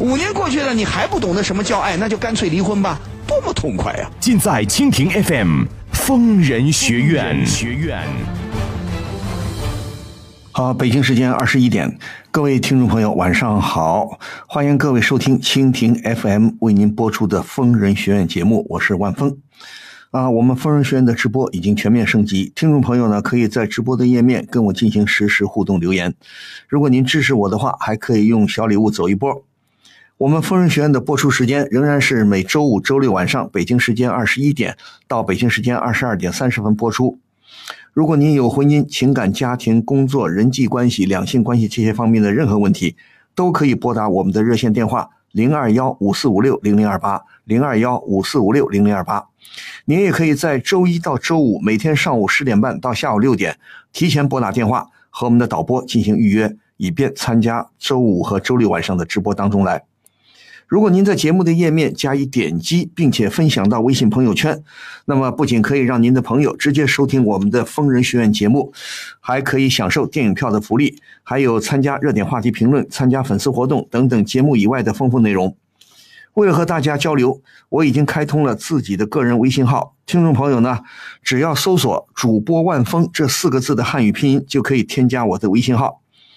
五年过去了，你还不懂得什么叫爱，那就干脆离婚吧，多么痛快呀、尽在蜻蜓 FM 疯人学院。学院。好，北京时间二十一点，各位听众朋友，晚上好，欢迎各位收听蜻蜓 FM 为您播出的《疯人学院》节目，我是万峰。啊，我们疯人学院的直播已经全面升级，听众朋友呢可以在直播的页面跟我进行实时互动留言。如果您支持我的话，还可以用小礼物走一波。我们疯人学院的播出时间仍然是每周五、周六晚上北京时间二十一点到北京时间二十二点三十分播出。如果您有婚姻、情感、家庭、工作、人际关系、两性关系这些方面的任何问题，都可以拨打我们的热线电话零二幺五四五六零零二八零二幺五四五六零零二八。您也可以在周一到周五每天上午十点半到下午六点提前拨打电话和我们的导播进行预约，以便参加周五和周六晚上的直播当中来。如果您在节目的页面加以点击，并且分享到微信朋友圈，那么不仅可以让您的朋友直接收听我们的疯人学院节目，还可以享受电影票的福利，还有参加热点话题评论、参加粉丝活动等等节目以外的丰富内容。为了和大家交流，我已经开通了自己的个人微信号。听众朋友呢，只要搜索“主播万峰”这四个字的汉语拼音，就可以添加我的微信号。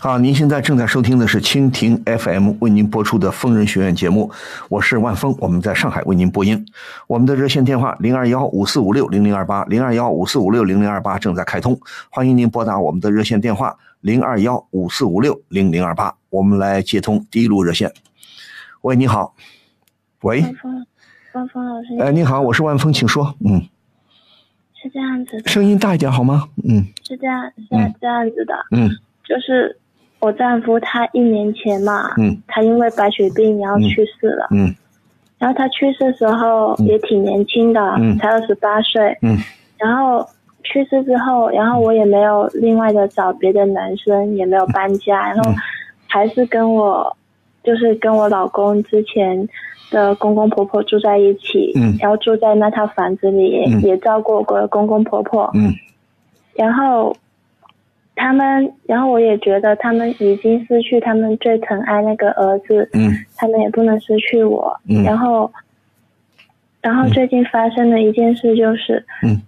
好，您现在正在收听的是蜻蜓 FM 为您播出的疯人学院节目，我是万峰，我们在上海为您播音。我们的热线电话零二幺五四五六零零二八零二幺五四五六零零二八正在开通，欢迎您拨打我们的热线电话零二幺五四五六零零二八。我们来接通第一路热线。喂，你好。喂，万峰，万峰老师，哎，你好，我是万峰，请说。嗯，是这样子的，声音大一点好吗？嗯是这样，是这样子的，嗯就是我丈夫他一年前嘛，嗯。他因为白血病然后去世了，嗯。然后他去世的时候也挺年轻的，嗯。才二十八岁，嗯。然后去世之后，然后我也没有另外的找别的男生，也没有搬家，然后还是跟我，就是跟我老公之前的公公婆婆住在一起，嗯。然后住在那套房子里，嗯。也照顾过公公婆婆，嗯。然后他们，然后我也觉得他们已经失去他们最疼爱那个儿子，嗯。他们也不能失去我。嗯。然后，然后最近发生的一件事就是，嗯。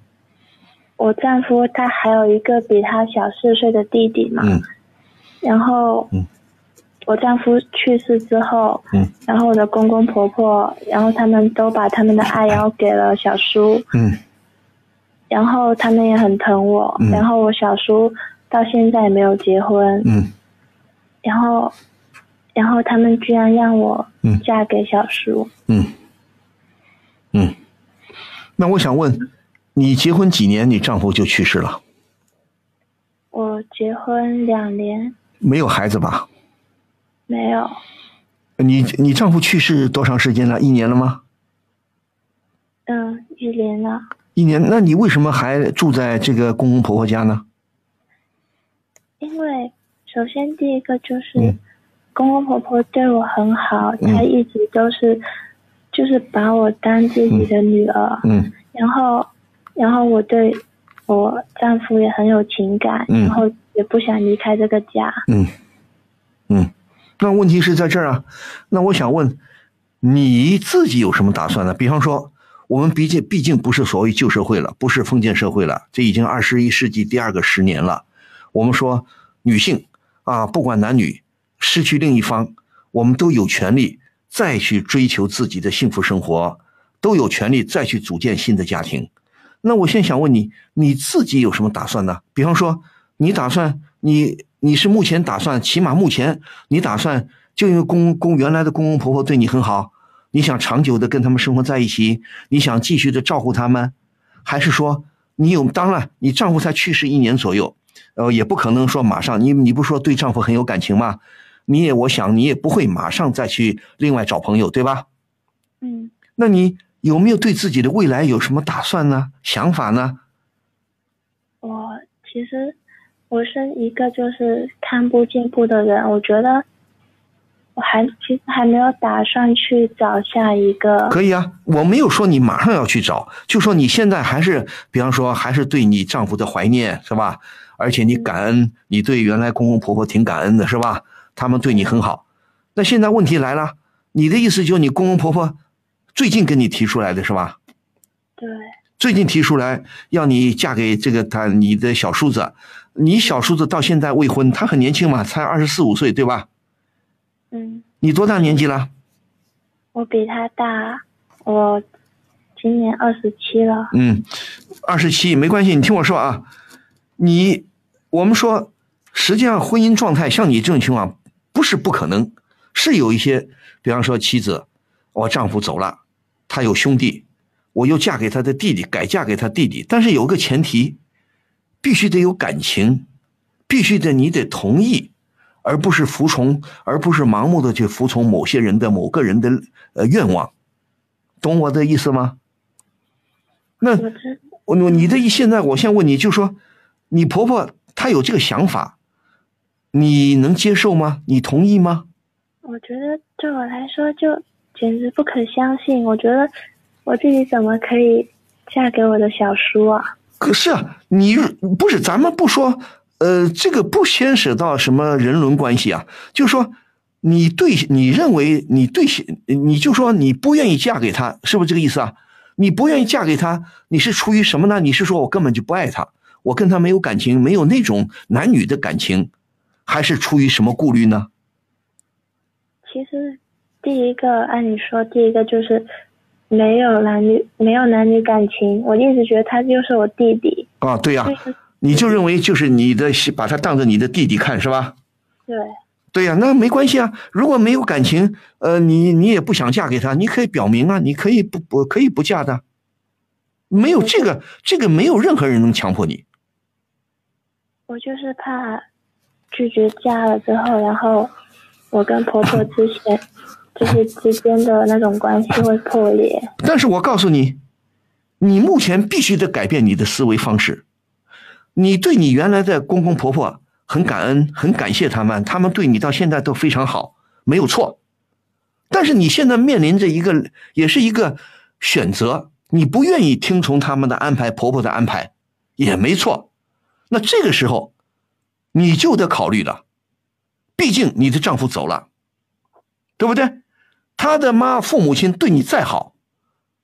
我丈夫他还有一个比他小四岁的弟弟嘛，嗯。然后，嗯我丈夫去世之后，嗯。然后我的公公婆婆，然后他们都把他们的爱然后给了小叔，嗯。然后他们也很疼我，嗯。然后我小叔到现在也没有结婚，嗯然后，然后他们居然让我嗯嫁给小叔，嗯嗯。那我想问，你结婚几年，你丈夫就去世了？我结婚两年没有孩子吧？没有，你你丈夫去世多长时间了？一年了吗？嗯，一年了，一年，那你为什么还住在这个公公婆婆家呢？因为首先第一个就是嗯公公婆婆对我很好，他一直都是就是把我当自己的女儿，嗯然后，然后我对我丈夫也很有情感，嗯然后也不想离开这个家。嗯嗯。那问题是在这儿啊。那我想问，你自己有什么打算呢？比方说，我们毕竟毕竟不是所谓旧社会了，不是封建社会了，这已经二十一世纪第二个十年了。我们说女性啊，不管男女，失去另一方，我们都有权利再去追求自己的幸福生活，都有权利再去组建新的家庭。那我现在想问你，你自己有什么打算呢？比方说，你打算你你是目前打算，起码目前你打算就因为公公原来的公公婆婆对你很好，你想长久的跟他们生活在一起，你想继续的照顾他们，还是说你有？当然，你丈夫才去世一年左右，呃，也不可能说马上你你不说对丈夫很有感情吗？你也我想你也不会马上再去另外找朋友，对吧？嗯，那你。有没有对自己的未来有什么打算呢？想法呢？我其实我是一个就是看不进步的人，我觉得我还其实还没有打算去找下一个。可以啊，我没有说你马上要去找，就说你现在还是，比方说还是对你丈夫的怀念是吧？而且你感恩，你对原来公公婆婆挺感恩的是吧？他们对你很好。那现在问题来了，你的意思就是你公公婆婆？最近跟你提出来的是吧？对。最近提出来要你嫁给这个他你的小叔子，你小叔子到现在未婚，他很年轻嘛，才二十四五岁，对吧？嗯。你多大年纪了？我比他大，我今年二十七了。嗯，二十七没关系，你听我说啊，你我们说，实际上婚姻状态像你这种情况不是不可能，是有一些，比方说妻子。我丈夫走了，他有兄弟，我又嫁给他的弟弟，改嫁给他弟弟。但是有个前提，必须得有感情，必须得你得同意，而不是服从，而不是盲目的去服从某些人的某个人的呃愿望，懂我的意思吗？那我你的意现在我先问你，就说你婆婆她有这个想法，你能接受吗？你同意吗？我觉得对我来说就。简直不可相信！我觉得我自己怎么可以嫁给我的小叔啊？可是啊，你不是咱们不说，呃，这个不牵扯到什么人伦关系啊。就说你对你认为你对，你就说你不愿意嫁给他，是不是这个意思啊？你不愿意嫁给他，你是出于什么呢？你是说我根本就不爱他，我跟他没有感情，没有那种男女的感情，还是出于什么顾虑呢？其实。第一个，按你说，第一个就是没有男女，没有男女感情。我一直觉得他就是我弟弟啊，对呀，你就认为就是你的，把他当做你的弟弟看是吧？对，对呀，那没关系啊。如果没有感情，呃，你你也不想嫁给他，你可以表明啊，你可以不不可以不嫁的，没有这个这个没有任何人能强迫你。我就是怕拒绝嫁了之后，然后我跟婆婆之前。就是之间的那种关系会破裂。但是我告诉你，你目前必须得改变你的思维方式。你对你原来的公公婆婆很感恩，很感谢他们，他们对你到现在都非常好，没有错。但是你现在面临着一个，也是一个选择，你不愿意听从他们的安排，婆婆的安排也没错。那这个时候，你就得考虑了，毕竟你的丈夫走了。对不对？他的妈、父母亲对你再好，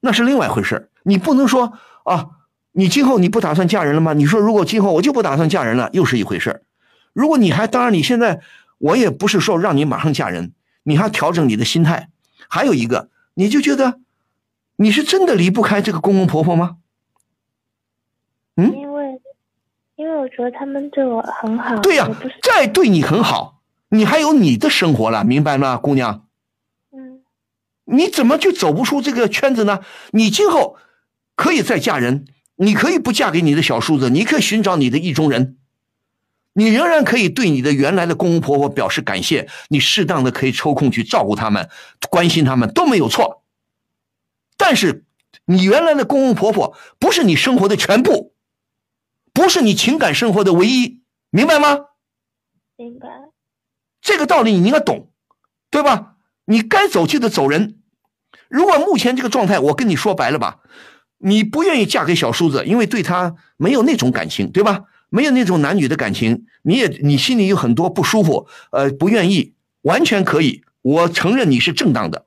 那是另外一回事你不能说啊，你今后你不打算嫁人了吗？你说如果今后我就不打算嫁人了，又是一回事如果你还，当然你现在我也不是说让你马上嫁人，你还调整你的心态。还有一个，你就觉得你是真的离不开这个公公婆婆吗？嗯，因为我觉得他们对我很好。对呀，再对你很好，你还有你的生活了，明白吗，姑娘？嗯你怎么就走不出这个圈子呢？你今后可以再嫁人，你可以不嫁给你的小叔子，你可以寻找你的意中人，你仍然可以对你的原来的公公婆婆表示感谢，你适当的可以抽空去照顾他们、关心他们都没有错。但是，你原来的公公婆婆不是你生活的全部，不是你情感生活的唯一，明白吗？明白。这个道理你应该懂，对吧？你该走就得走人。如果目前这个状态，我跟你说白了吧，你不愿意嫁给小叔子，因为对他没有那种感情，对吧？没有那种男女的感情，你也你心里有很多不舒服，呃，不愿意，完全可以。我承认你是正当的。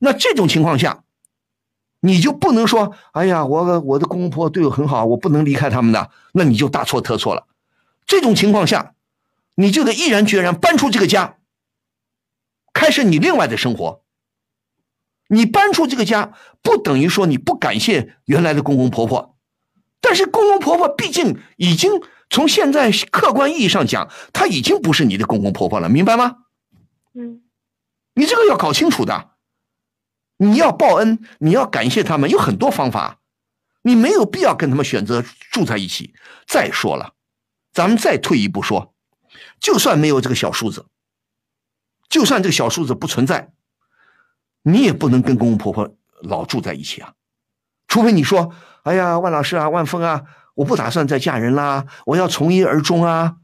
那这种情况下，你就不能说，哎呀，我我的公公婆婆对我很好，我不能离开他们的，那你就大错特错了。这种情况下，你就得毅然决然搬出这个家，开始你另外的生活。你搬出这个家，不等于说你不感谢原来的公公婆婆，但是公公婆婆毕竟已经从现在客观意义上讲，他已经不是你的公公婆婆了，明白吗？嗯你这个要搞清楚的。你要报恩，你要感谢他们，有很多方法，你没有必要跟他们选择住在一起。再说了，咱们再退一步说，就算没有这个小叔子，就算这个小叔子不存在，你也不能跟公公婆婆老住在一起啊，除非你说，哎呀，万老师啊，万峰啊，我不打算再嫁人啦，我要从一而终啊。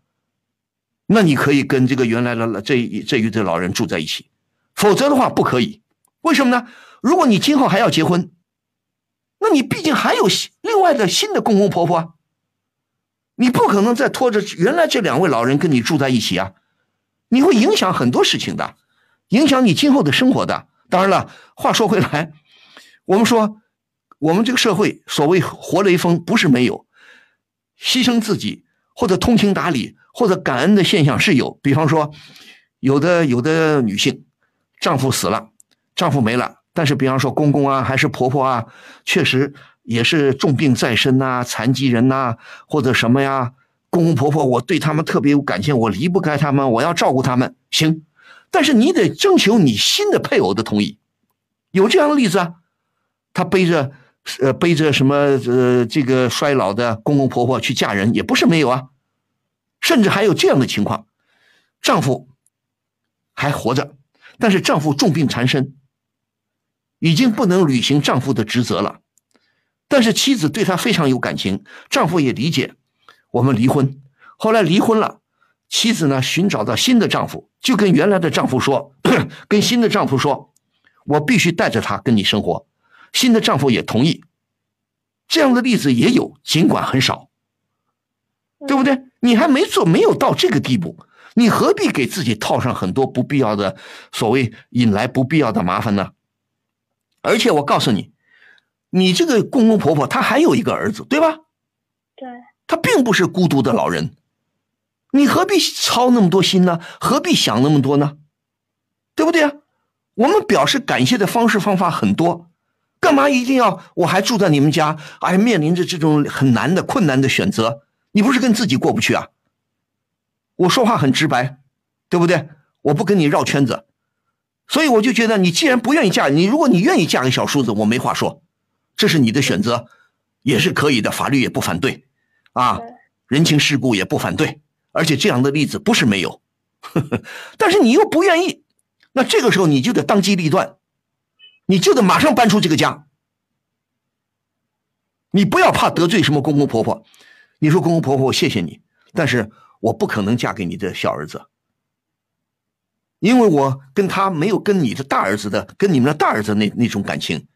那你可以跟这个原来的这这一对老人住在一起，否则的话不可以。为什么呢？如果你今后还要结婚，那你毕竟还有另外的新的公公婆婆，你不可能再拖着原来这两位老人跟你住在一起啊，你会影响很多事情的，影响你今后的生活的。当然了，话说回来，我们说我们这个社会所谓活雷锋不是没有，牺牲自己或者通情达理或者感恩的现象是有。比方说，有的有的女性，丈夫死了。丈夫没了，但是比方说公公啊，还是婆婆啊，确实也是重病在身呐、残疾人呐、或者什么呀，公公婆婆我对他们特别有感情，我离不开他们，我要照顾他们，行，但是你得征求你新的配偶的同意，有这样的例子啊，他背着呃背着什么呃这个衰老的公公婆婆去嫁人，也不是没有啊，甚至还有这样的情况，丈夫还活着，但是丈夫重病缠身。已经不能履行丈夫的职责了，但是妻子对他非常有感情，丈夫也理解，我们离婚。后来离婚了，妻子呢寻找到新的丈夫，就跟原来的丈夫说，跟新的丈夫说，我必须带着他跟你生活。新的丈夫也同意。这样的例子也有，尽管很少，对不对？你还没做，没有到这个地步，你何必给自己套上很多不必要的，所谓引来不必要的麻烦呢？而且我告诉你，你这个公公婆婆她还有一个儿子，对吧？对，他并不是孤独的老人，你何必操那么多心呢？何必想那么多呢？对不对啊？我们表示感谢的方式方法很多，干嘛一定要我还住在你们家？哎，面临着这种很难的困难的选择，你不是跟自己过不去啊？我说话很直白，对不对？我不跟你绕圈子。所以我就觉得，你既然不愿意嫁你，如果你愿意嫁给小叔子，我没话说，这是你的选择，也是可以的，法律也不反对，啊，人情世故也不反对，而且这样的例子不是没有，呵 呵但是你又不愿意，那这个时候你就得当机立断，你就得马上搬出这个家，你不要怕得罪什么公公婆婆，你说公公婆婆我谢谢你，但是我不可能嫁给你的小儿子。因为我跟他没有跟你的大儿子的，跟你们的大儿子那那种感情。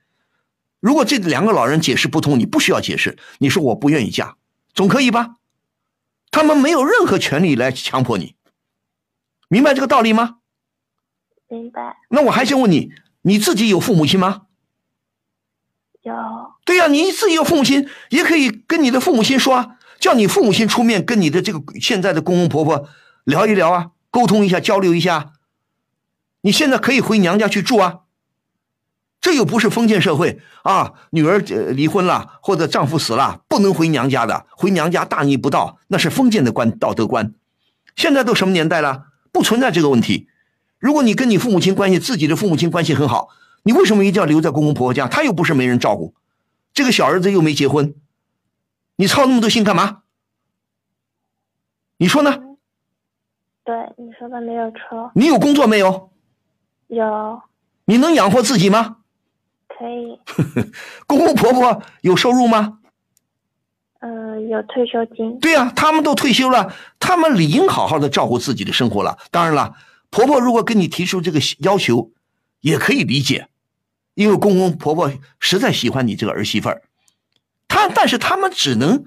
如果这两个老人解释不通，你不需要解释。你说我不愿意嫁，总可以吧？他们没有任何权利来强迫你，明白这个道理吗？明白。那我还想问你，你自己有父母亲吗？有。对呀、你自己有父母亲，也可以跟你的父母亲说啊，叫你父母亲出面跟你的这个现在的公公婆婆聊一聊啊，沟通一下，交流一下。你现在可以回娘家去住啊，这又不是封建社会啊！女儿呃离婚了或者丈夫死了，不能回娘家的，回娘家大逆不道，那是封建的观道德观。现在都什么年代了，不存在这个问题。如果你跟你父母亲关系，自己的父母亲关系很好，你为什么一定要留在公公婆婆家？他又不是没人照顾，这个小儿子又没结婚，你操那么多心干嘛？你说呢？对，你说的没有错。你有工作没有？有，你能养活自己吗？可以。公公婆婆有收入吗？呃、有退休金。对呀、他们都退休了，他们理应好好的照顾自己的生活了。当然了，婆婆如果跟你提出这个要求，也可以理解，因为公公婆婆实在喜欢你这个儿媳妇儿，他但是他们只能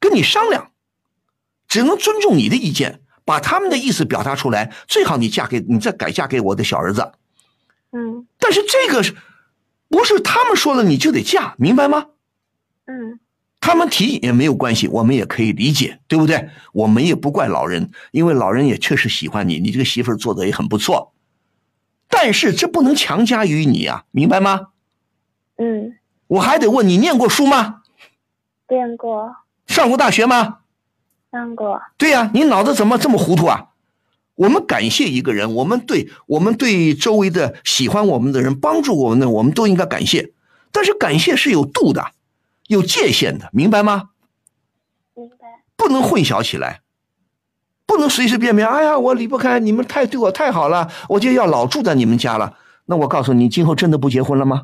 跟你商量，只能尊重你的意见，把他们的意思表达出来。最好你嫁给你再改嫁给我的小儿子。嗯，但是这个是不是他们说了你就得嫁，明白吗？嗯他们提也没有关系，我们也可以理解，对不对？我们也不怪老人，因为老人也确实喜欢你，你这个媳妇儿做的也很不错。但是这不能强加于你啊，明白吗？嗯，我还得问你，念过书吗？念过，上过大学吗？上过，对呀、你脑子怎么这么糊涂啊？我们感谢一个人，我们对我们对周围的喜欢我们的人、帮助我们的，我们都应该感谢。但是感谢是有度的，有界限的，明白吗？明白。不能混淆起来，不能随随便便。哎呀，我离不开你们，太对我太好了，我就要老住在你们家了。那我告诉你，今后真的不结婚了吗？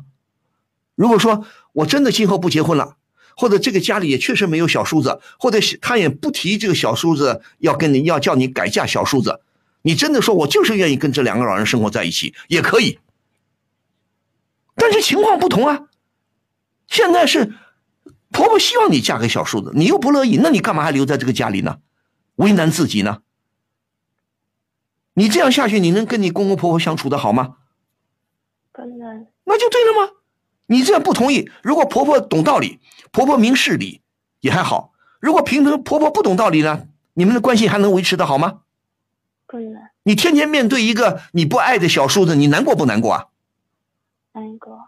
如果说我真的今后不结婚了，或者这个家里也确实没有小叔子，或者他也不提这个小叔子要跟你要叫你改嫁小叔子，你真的说我就是愿意跟这两个老人生活在一起，也可以。但是情况不同啊，现在是婆婆希望你嫁给小叔子，你又不乐意，那你干嘛还留在这个家里呢？为难自己呢？你这样下去，你能跟你公公婆婆相处的好吗？不能，那就对了吗？你这样不同意，如果婆婆懂道理，婆婆明事理也还好；如果平常婆婆不懂道理呢，你们的关系还能维持的好吗？不能，你天天面对一个你不爱的小叔子，你难过不难过啊？难过，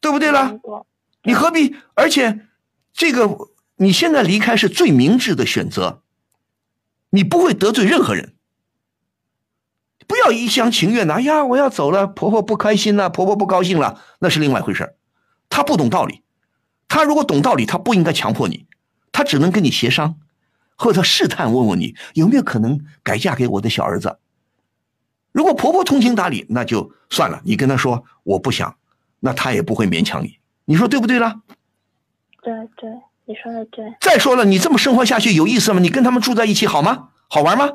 对不对了难？过。你何必？而且，这个你现在离开是最明智的选择，你不会得罪任何人。不要一厢情愿的，哎呀，我要走了，婆婆不开心了，婆婆不高兴了，那是另外一回事儿她不懂道理，她如果懂道理，他不应该强迫你，他只能跟你协商，或者试探问问你有没有可能改嫁给我的小儿子。如果婆婆通情达理，那就算了，你跟她说我不想，那她也不会勉强你。你说对不对啦？对对，你说的对，再说了，你这么生活下去有意思吗？你跟他们住在一起好吗？好玩吗？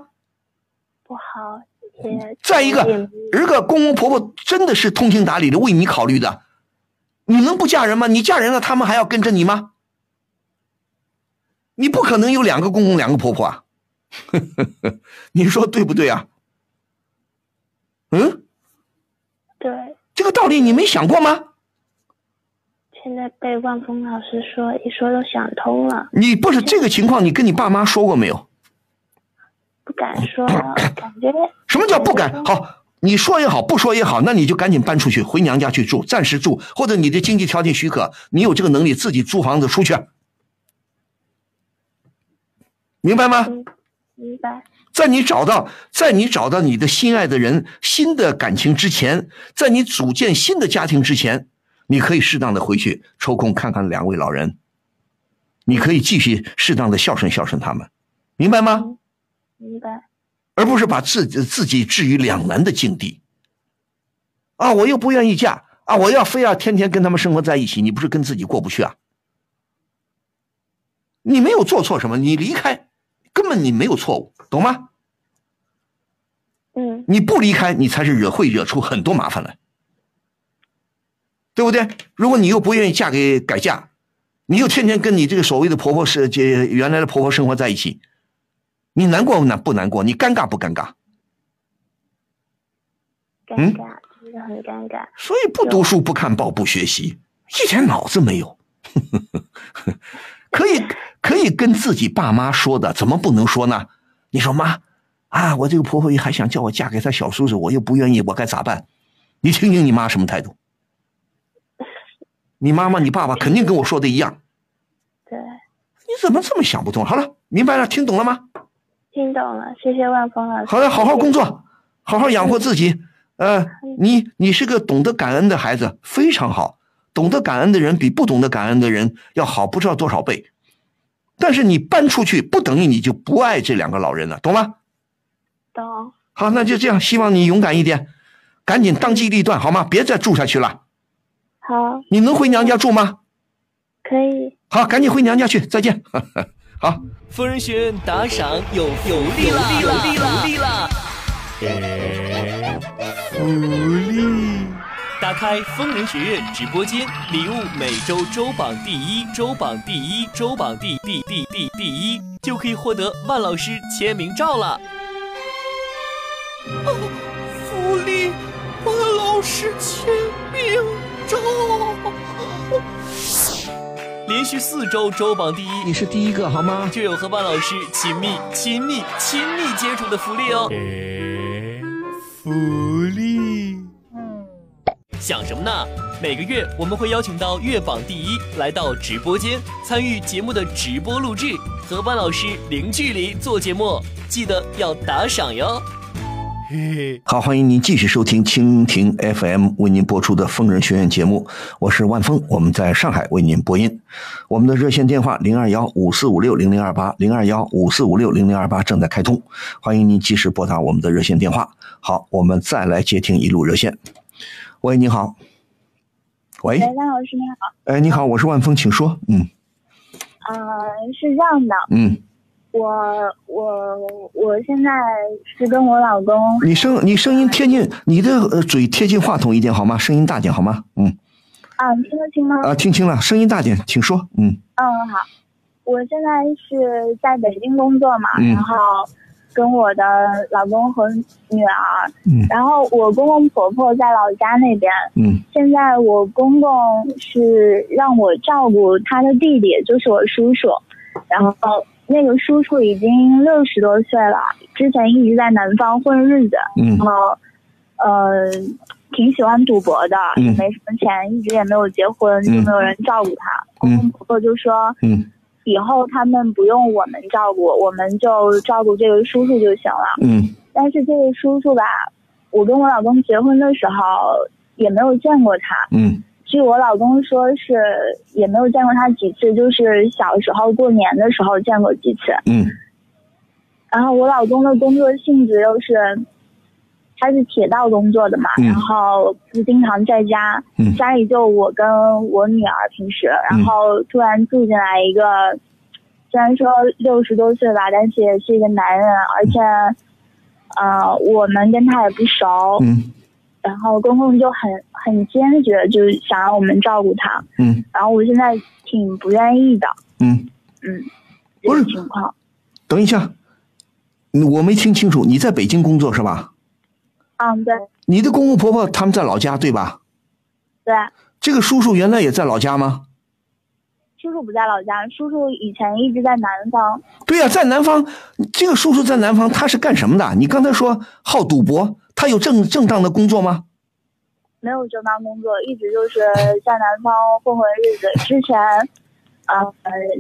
不好也。再一个也，如果公公婆婆真的是通情达理的为你考虑的，你能不嫁人吗？你嫁人了，他们还要跟着你吗？你不可能有两个公公两个婆婆啊！你说对不对啊？嗯，对，这个道理你没想过吗？现在被万峰老师说一说都想通了，你不是这个情况，你跟你爸妈说过没有？不敢说，感觉 什么叫不敢？好，你说也好，不说也好，那你就赶紧搬出去，回娘家去住，暂时住，或者你的经济条件许可，你有这个能力自己租房子出去，明白吗？嗯明白，在你找到，在你找到你的心爱的人、新的感情之前，在你组建新的家庭之前，你可以适当的回去抽空看看两位老人，你可以继续适当的孝顺孝顺他们，明白吗？明白，而不是把自己自己置于两难的境地。啊，我又不愿意嫁啊，我要非要天天跟他们生活在一起，你不是跟自己过不去啊？你没有做错什么，你离开，根本你没有错误，懂吗？嗯，你不离开，你才是惹会惹出很多麻烦来，对不对？如果你又不愿意嫁给改嫁，你又天天跟你这个所谓的婆婆是这原来的婆婆生活在一起，你难过难不难过？你尴尬不尴尬？嗯尴尬，真的很尴尬，所以不读书、不看报、不学习，一点脑子没有。可以可以跟自己爸妈说的，怎么不能说呢？你说妈啊，我这个婆婆还想叫我嫁给他小叔叔，我又不愿意，我该咋办？你听听你妈什么态度？你妈妈、你爸爸肯定跟我说的一样。对，你怎么这么想不通？好了，明白了，听懂了吗？听懂了，谢谢万峰老师。好了，好好工作，好好养活自己。呃，你你是个懂得感恩的孩子，非常好。懂得感恩的人比不懂得感恩的人要好不知道多少倍。但是你搬出去，不等于你就不爱这两个老人了，懂吗？懂，好，那就这样，希望你勇敢一点，赶紧当机立断，好吗？别再住下去了。好，你能回娘家住吗？可以，好，赶紧回娘家去，再见。好。疯人学院打赏有福利了！有利了！有利啦！福利！打开疯人学院直播间，礼物每周周榜第一，周榜第一，周榜第第第第第一，就可以获得万老师签名照了。哦，福利，万老师签名。周。连续四周周榜第一，你是第一个好吗？就有和万老师亲密、亲密、亲密接触的福利哦。福利。想什么呢？每个月我们会邀请到月榜第一来到直播间参与节目的直播录制，和万老师零距离做节目，记得要打赏哟。好，欢迎您继续收听蜻蜓 FM 为您播出的疯人学院节目，我是万峰，我们在上海为您播音。我们的热线电话零二幺五四五六零零二八零二幺五四五六零零二八正在开通，欢迎您及时拨打我们的热线电话。好，我们再来接听一路热线。喂，你好。喂，喂，万老师你好。哎，你好，我是万峰，请说。嗯。呃，是这样的。嗯。我我我现在是跟我老公。你声你声音贴近你的呃嘴贴近话筒一点好吗？声音大点好吗？嗯。啊，听得清吗？啊，听清了，声音大点，请说。嗯。嗯，好。我现在是在北京工作嘛，然后跟我的老公和女儿，嗯，然后我公公婆婆在老家那边，嗯。现在我公公是让我照顾他的弟弟，就是我叔叔，然后。那个叔叔已经六十多岁了，之前一直在南方混日子，然后，呃，挺喜欢赌博的，也没什么钱，一直也没有结婚，就没有人照顾他。公公婆婆就说，以后他们不用我们照顾，我们就照顾这个叔叔就行了。嗯，但是这个叔叔吧，我跟我老公结婚的时候也没有见过他。嗯。据我老公说，是也没有见过他几次，就是小时候过年的时候见过几次。嗯。然后我老公的工作性质又是，他是铁道工作的嘛，然后不经常在家，家里就我跟我女儿平时，然后突然住进来一个，虽然说六十多岁吧，但是也是一个男人，而且，呃，我们跟他也不熟。嗯。然后公公就很很坚决，就是想让我们照顾他。嗯。然后我现在挺不愿意的。嗯。嗯。不是情况。等一下，我没听清楚，你在北京工作是吧？嗯，对。你的公公婆婆他们在老家对吧？对。这个叔叔原来也在老家吗？叔叔不在老家，叔叔以前一直在南方。对呀，在南方。这个叔叔在南方，他是干什么的？你刚才说好赌博。他有正正当的工作吗？没有正当工作，一直就是在南方混混日子。之前，呃，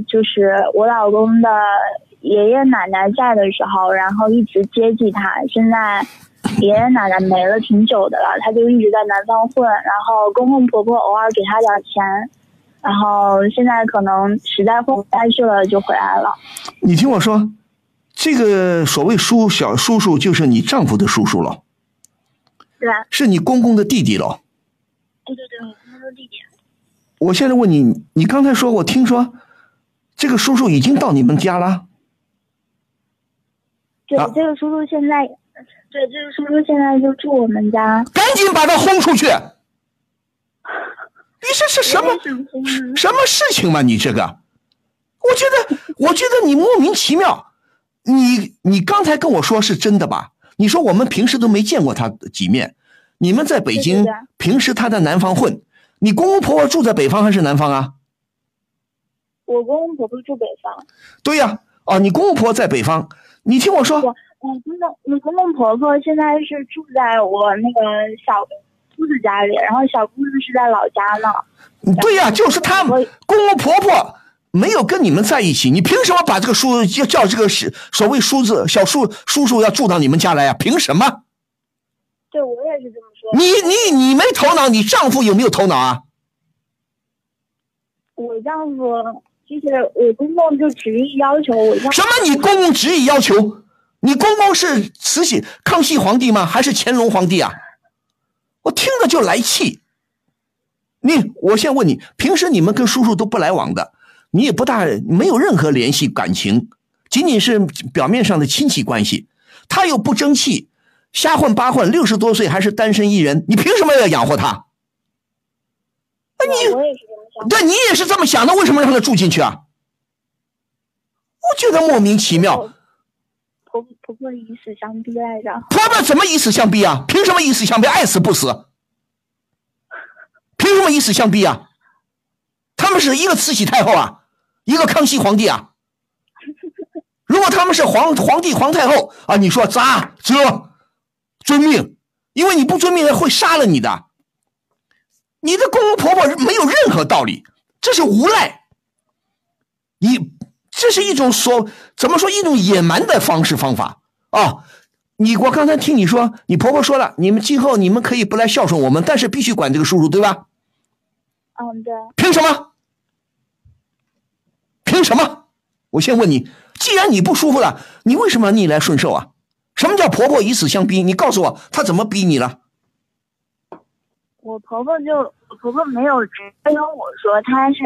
就是我老公的爷爷奶奶在的时候，然后一直接济他。现在爷爷奶奶没了挺久的了，他就一直在南方混。然后公公婆婆偶尔给他点钱，然后现在可能实在混不下去了，就回来了。你听我说，这个所谓叔小叔叔，就是你丈夫的叔叔了。是你公公的弟弟喽？对对对，我公公的弟弟。我现在问你，你刚才说，我听说这个叔叔已经到你们家了。对，这个叔叔现在，对，这个叔叔现在就住我们家。赶紧把他轰出去！你这是什么什么事情嘛？你这个，我觉得，我觉得你莫名其妙。你你刚才跟我说是真的吧？你说我们平时都没见过他几面，你们在北京，平时他在南方混，你公公婆婆住在北方还是南方啊？我公公婆婆住北方。对呀，哦，你公公婆婆在北方，你听我说。我我公公我公公婆婆现在是住在我那个小姑子家里，然后小姑子是在老家呢。对呀，就是他们公公婆婆。没有跟你们在一起，你凭什么把这个叔叫叫这个是所谓叔子小叔叔叔要住到你们家来呀？凭什么？对我也是这么说。你你你没头脑，你丈夫有没有头脑啊？我丈夫就是我公公就执意要求我。什么？你公公执意要求？你公公是慈禧、康熙皇帝吗？还是乾隆皇帝啊？我听着就来气。你，我先问你，平时你们跟叔叔都不来往的？你也不大没有任何联系感情，仅仅是表面上的亲戚关系。他又不争气，瞎混八混，六十多岁还是单身一人，你凭什么要养活他？那你。对，你也是这么想的，为什么让他住进去啊？我觉得莫名其妙。婆婆婆以死相逼来着。婆婆怎么以死相逼啊？凭什么以死相逼？爱死不死？凭什么以死相逼啊？他们是一个慈禧太后啊，一个康熙皇帝啊。如果他们是皇皇帝皇太后啊，你说咋这遵命？因为你不遵命，会杀了你的。你的公公婆婆没有任何道理，这是无赖。你这是一种说怎么说一种野蛮的方式方法啊！你我刚才听你说，你婆婆说了，你们今后你们可以不来孝顺我们，但是必须管这个叔叔，对吧？嗯，对。凭什么？凭什么？我先问你，既然你不舒服了，你为什么逆来顺受啊？什么叫婆婆以死相逼？你告诉我，她怎么逼你了？我婆婆就我婆婆没有直接跟我说，她是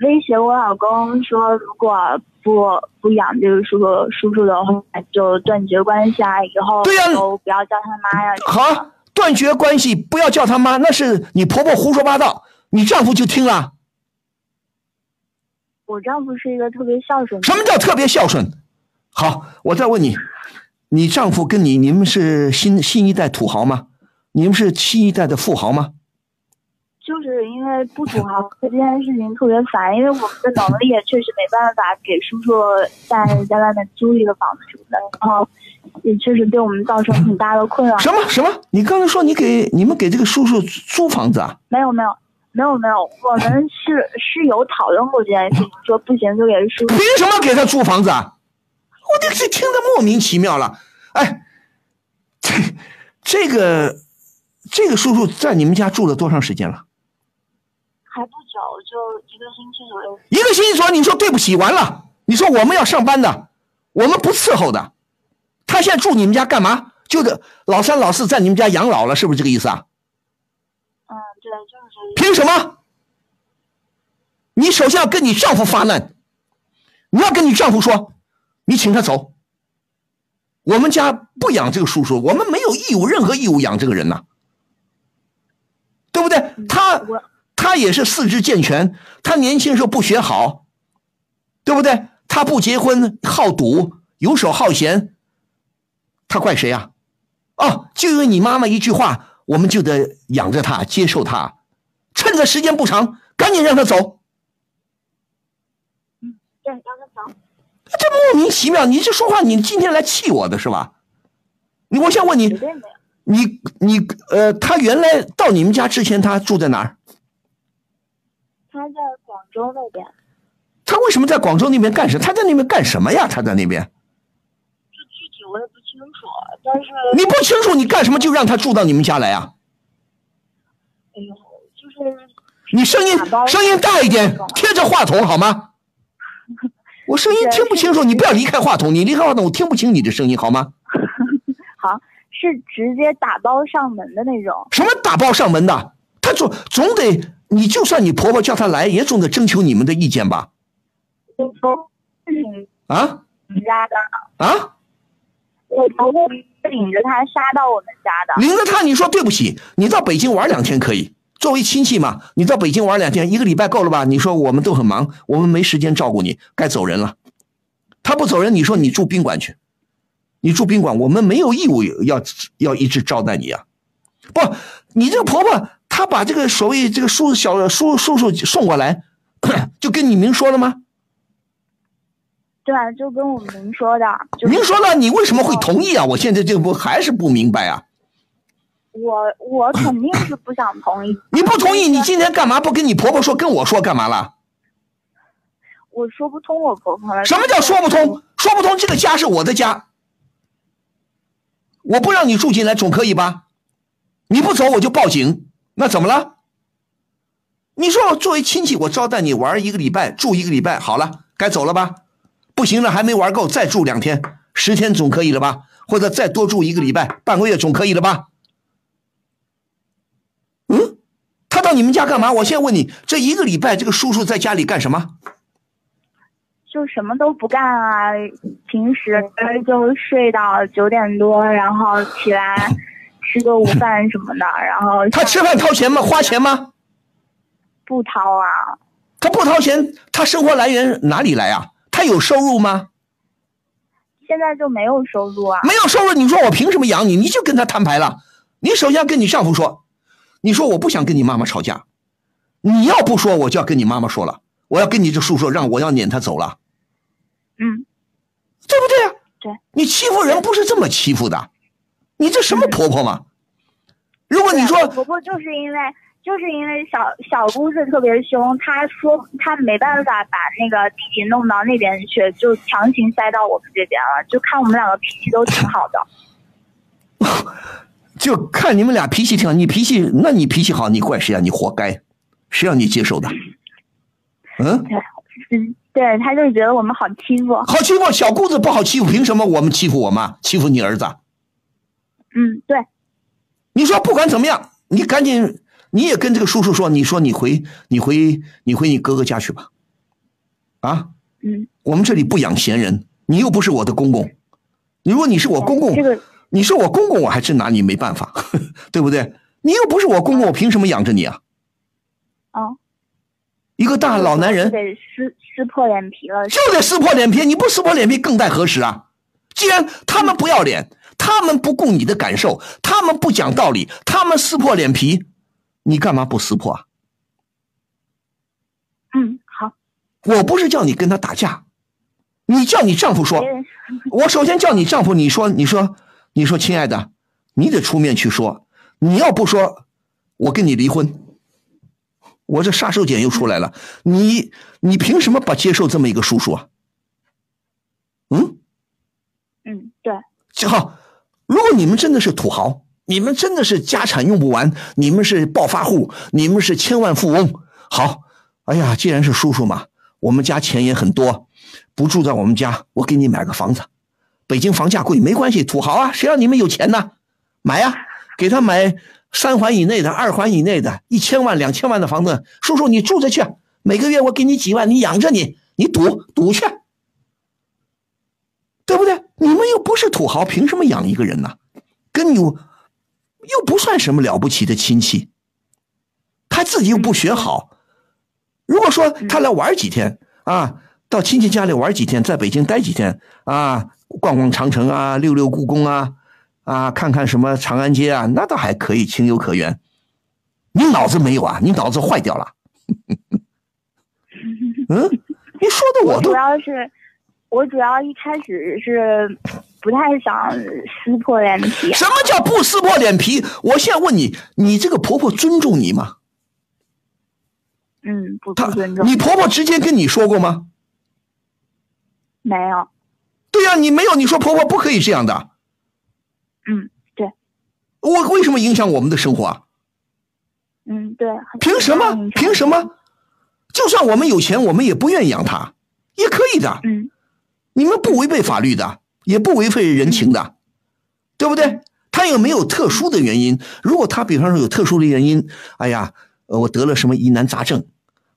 威胁我老公说，如果不不养这个叔叔叔叔的话，就断绝关系啊，以后对呀都不要叫他妈呀。好，断绝关系，不要叫他妈，那是你婆婆胡说八道，你丈夫就听了。我丈夫是一个特别孝顺什么叫特别孝顺？好，我再问你，你丈夫跟你，你们是新新一代土豪吗？你们是新一代的富豪吗？就是因为不土豪 这件事情特别烦，因为我们的能力也确实没办法给叔叔在在外面租一个房子什么的，然后也确实对我们造成很大的困扰。什么什么？你刚才说你给你们给这个叔叔租房子啊？没有没有没有没有，我们是是有讨论过这件事情，说不行就给叔叔凭什么给他租房子啊？我这这听得莫名其妙了。哎，这这个这个叔叔在你们家住了多长时间了？还不久，就一个星期左右。一个星期左右，你说对不起，完了，你说我们要上班的，我们不伺候的，他现在住你们家干嘛？就是老三老四在你们家养老了，是不是这个意思啊？凭什么？你首先要跟你丈夫发难，你要跟你丈夫说，你请他走。我们家不养这个叔叔，我们没有义务，任何义务养这个人呐，对不对？他他也是四肢健全，他年轻时候不学好，对不对？他不结婚，好赌，游手好闲，他怪谁呀、哦，就因为你妈妈一句话，我们就得养着他，接受他，趁着时间不长，赶紧让他走。对，让他走。这莫名其妙，你这说话，你今天来气我的是吧？你，我想问你。你你呃，他原来到你们家之前，他住在哪儿？他在广州那边，他为什么在广州那边干什么？他在那边干什么呀？他在那边，楚，但是你不清楚，你干什么就让他住到你们家来啊？哎呦，就是你声音声音大一点，贴着话筒好吗？我声音听不清楚，你不要离开话筒，你离开话筒我听不清你的声音好吗？好，是直接打包上门的那种。什么打包上门的？他总总得，你就算你婆婆叫他来，也总得征求你们的意见吧？啊家的，啊！我婆婆领着他杀到我们家的。领着他，你说对不起，你到北京玩两天可以，作为亲戚嘛，你到北京玩两天，一个礼拜够了吧？你说我们都很忙，我们没时间照顾你，该走人了。他不走人，你说你住宾馆去，你住宾馆，我们没有义务要要一直招待你啊。不，你这个婆婆，她把这个所谓这个叔小叔叔叔送过来，就跟你明说了吗？对啊，就跟我明说的，就是明说了，你为什么会同意啊？我现在这不还是不明白啊？我我肯定是不想同意。你不同意，你今天干嘛不跟你婆婆说，跟我说干嘛了？我说不通我婆婆了。什么叫说不通？说不通，这个家是我的家，我不让你住进来总可以吧？你不走我就报警，那怎么了？你说我作为亲戚，我招待你玩一个礼拜，住一个礼拜，好了，该走了吧？不行了，还没玩够，再住两天，十天总可以了吧？或者再多住一个礼拜，半个月总可以了吧？嗯，他到你们家干嘛？我现在问你，这一个礼拜，这个叔叔在家里干什么？就什么都不干啊，平时就睡到九点多，然后起来吃个午饭什么的，然后他吃饭掏钱吗？花钱吗？不掏啊？他不掏钱，他生活来源哪里来啊？他有收入吗？现在就没有收入啊？没有收入，你说我凭什么养你？你就跟他摊牌了。你首先要跟你丈夫说，你说我不想跟你妈妈吵架，你要不说，我就要跟你妈妈说了，我要跟你这叔说，让我要撵他走了，嗯，对不对啊？对，你欺负人不是这么欺负的，你这什么婆婆嘛？如果你说婆婆就是因为就是因为小小姑子特别凶，她说她没办法把那个弟弟弄到那边去，就强行塞到我们这边了。就看我们两个脾气都挺好的，就看你们俩脾气挺好，你脾气，那你脾气好，你怪谁啊？你活该，谁让你接受的？嗯，对，嗯，对，她就觉得我们好欺负。好欺负，小姑子不好欺负，凭什么我们欺负我妈，欺负你儿子？嗯，对，你说不管怎么样，你赶紧，你也跟这个叔叔说，你说你回，你回，你回你哥哥家去吧。啊，嗯，我们这里不养闲人，你又不是我的公公，你如果你是我公公，这个你是我公公，我还真拿你没办法，对不对？你又不是我公公，我凭什么养着你啊？哦，一个大老男人得撕撕破脸皮了。就得撕破脸皮，你不撕破脸皮更待何时啊？既然他们不要脸，他们不顾你的感受，他们不讲道理，他们撕破脸皮，你干嘛不撕破啊？嗯，好，我不是叫你跟他打架，你叫你丈夫说我首先叫你丈夫，你说，你说，你说，亲爱的，你得出面去说，你要不说，我跟你离婚。我这杀手锏又出来了，你你凭什么把接受这么一个叔叔啊？嗯，嗯，对，这好，如果你们真的是土豪，你们真的是家产用不完，你们是暴发户，你们是千万富翁，好，哎呀，既然是叔叔嘛，我们家钱也很多，不住在我们家，我给你买个房子。北京房价贵没关系，土豪啊，谁让你们有钱呢？买呀、给他买三环以内的、二环以内的，一千万、两千万的房子，叔叔你住着去，每个月我给你几万，你养着你，你赌赌去。对不对？你们又不是土豪，凭什么养一个人呢？跟你又不算什么了不起的亲戚，他自己又不学好。如果说他来玩几天啊，到亲戚家里玩几天，在北京待几天啊，逛逛长城啊，溜溜故宫啊，啊，看看什么长安街啊，那倒还可以，情有可原。你脑子没有啊？你脑子坏掉了？嗯，你说的我都主要是我主要一开始是不太想撕破脸皮，什么叫不撕破脸皮？我现在问你，你这个婆婆尊重你吗？嗯，不尊重，你婆婆直接跟你说过吗？没有，对呀、你没有，你说婆婆不可以这样的，嗯，对，我为什么影响我们的生活啊？嗯，对，凭什么？凭什么？就算我们有钱，我们也不愿意养她，也可以的。嗯你们不违背法律的，也不违背人情的，对不对？他有没有特殊的原因？如果他比方说有特殊的原因，哎呀，呃，我得了什么疑难杂症，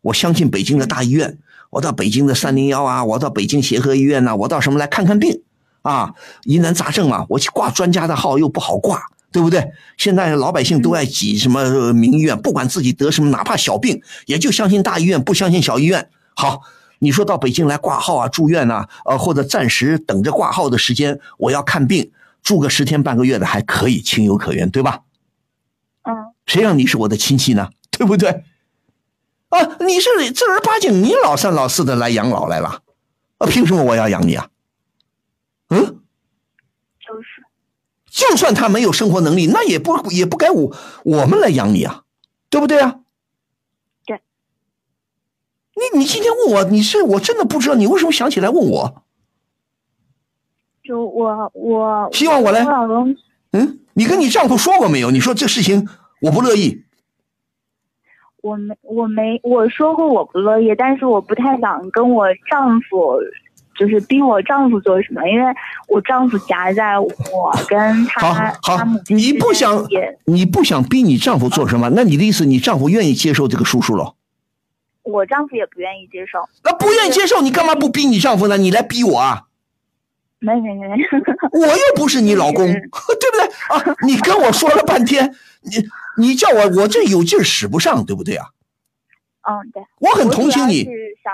我相信北京的大医院，我到北京的三零幺啊，我到北京协和医院呐、我到什么来看看病啊？疑难杂症啊，我去挂专家的号又不好挂，对不对？现在老百姓都爱挤什么呃名医院，不管自己得什么，哪怕小病，也就相信大医院，不相信小医院。好，你说到北京来挂号啊、住院呐、呃，或者暂时等着挂号的时间，我要看病，住个十天半个月的还可以，情有可原，对吧？嗯谁让你是我的亲戚呢？对不对？啊，你是正儿八经，你老三老四的来养老来了，啊，凭什么我要养你啊？嗯，就是就算他没有生活能力，那也不也不该我我们来养你啊，对不对啊？对。你你今天问我，你是我真的不知道你为什么想起来问我？就我我希望我来我老公嗯，你跟你丈夫说过没有？你说这事情我不乐意，我没我没我说过我不乐意，但是我不太想跟我丈夫。就是逼我丈夫做什么，因为我丈夫夹在我跟他好好他母，亲你不想你不想逼你丈夫做什么？那你的意思，你丈夫愿意接受这个叔叔了？我丈夫也不愿意接受。那不愿意接受，你干嘛不逼你丈夫呢？你来逼我啊？没没没，我又不是你老公，对不对啊？你跟我说了半天，你你叫我我这有劲使不上，对不对啊？嗯，对。我很同情你是想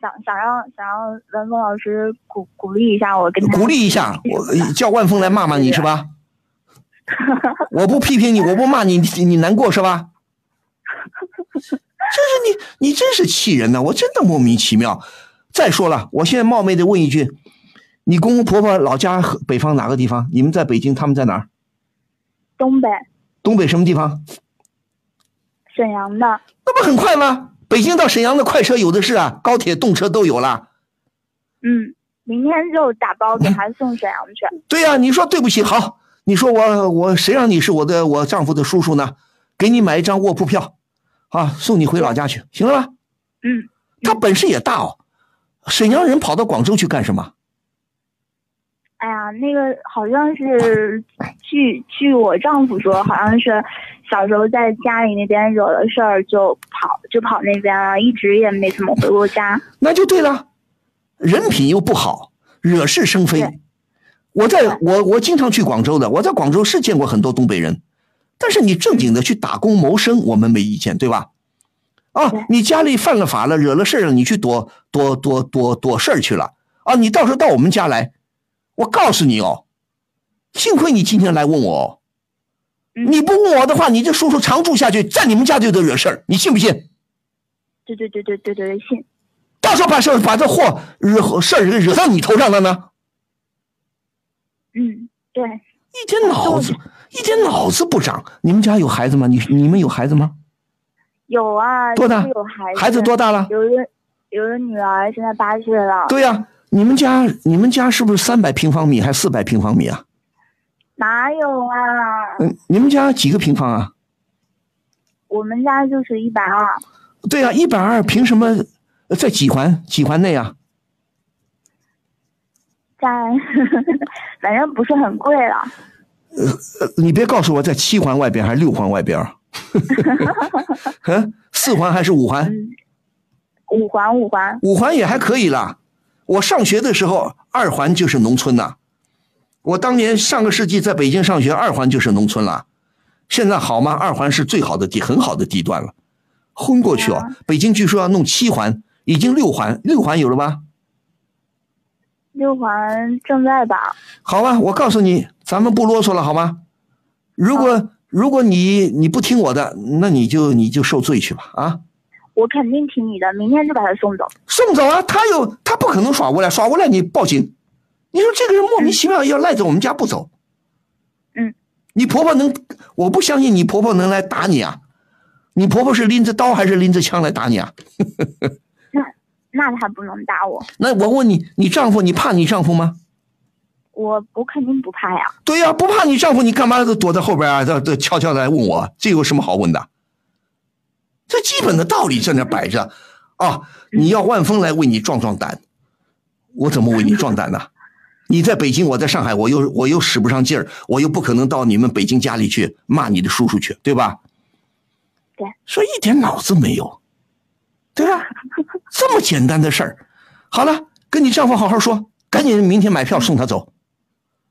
想想让想让文峰老师鼓鼓励一下我，跟他鼓励一下，我叫万峰来骂骂你是吧？我不批评你，我不骂你，你你难过是吧？真是你，你真是气人呐！我真的莫名其妙。再说了，我现在冒昧的问一句，你公公婆婆老家和北方哪个地方？你们在北京，他们在哪儿？东北东北什么地方？沈阳的，那不很快吗？北京到沈阳的快车有的是啊，高铁、动车都有了。嗯，明天就打包给 他送沈阳去。对呀、你说对不起，好，你说我我谁让你是我的我丈夫的叔叔呢？给你买一张卧铺票，啊，送你回老家去，行了吧？嗯，他本事也大哦，沈阳人跑到广州去干什么？哎呀，那个好像是据据我丈夫说，好像是小时候在家里那边惹了事儿，就跑就跑那边了，一直也没怎么回过家。那就对了，人品又不好，惹是生非。我在我我经常去广州的，我在广州是见过很多东北人，但是你正经的去打工谋生，我们没意见，对吧？啊，你家里犯了法了，惹了事儿了，你去躲躲躲躲躲事儿去了啊！你到时候到我们家来，我告诉你哦，幸亏你今天来问我你不问我的话，你这叔叔常住下去，在你们家就得惹事儿，你信不信？对对对对对对，信。到时候把事儿把这祸惹事儿惹到你头上了呢？嗯，对，一天脑子，一点脑子不长。你们家有孩子吗？你你们有孩子吗？有啊，多大是有孩子，孩子多大了？有一个有一个女儿，现在八岁了。对呀、你们家你们家是不是三百平方米还是四百平方米啊？哪有啊？嗯，你们家几个平方啊？我们家就是一百二，对呀、1一百二，凭什么呃在几环几环内啊？在 反正不是很贵了。呃，你别告诉我在七环外边还是六环外边儿？嗯，四环还是五环？五环五环，五环也还可以啦。我上学的时候，二环就是农村呐。我当年上个世纪在北京上学，二环就是农村了。现在好吗？二环是最好的地，很好的地段了。昏过去哦，北京据说要弄七环，已经六环，六环有了吧？六环正在吧？好吧，我告诉你，咱们不啰嗦了，好吗？如果如果你你不听我的，那你就你就受罪去吧啊！我肯定听你的，明天就把他送走。送走啊！他有他不可能耍无赖，耍无赖你报警。你说这个人莫名其妙要赖在我们家不走，嗯，你婆婆能？我不相信你婆婆能来打你啊！你婆婆是拎着刀还是拎着枪来打你啊？那那她不能打我，那我问你，你丈夫你怕你丈夫吗？我我肯定不怕呀。对呀、不怕你丈夫，你干嘛都躲在后边啊？这这悄悄的来问我，这有什么好问的？这基本的道理在那摆着啊！你要万峰来为你壮壮胆，我怎么为你壮胆呢？你在北京，我在上海，我又我又使不上劲儿，我又不可能到你们北京家里去骂你的叔叔去，对吧？对，说一点脑子没有，对吧？这么简单的事儿，好了，跟你丈夫好好说，赶紧明天买票送他走。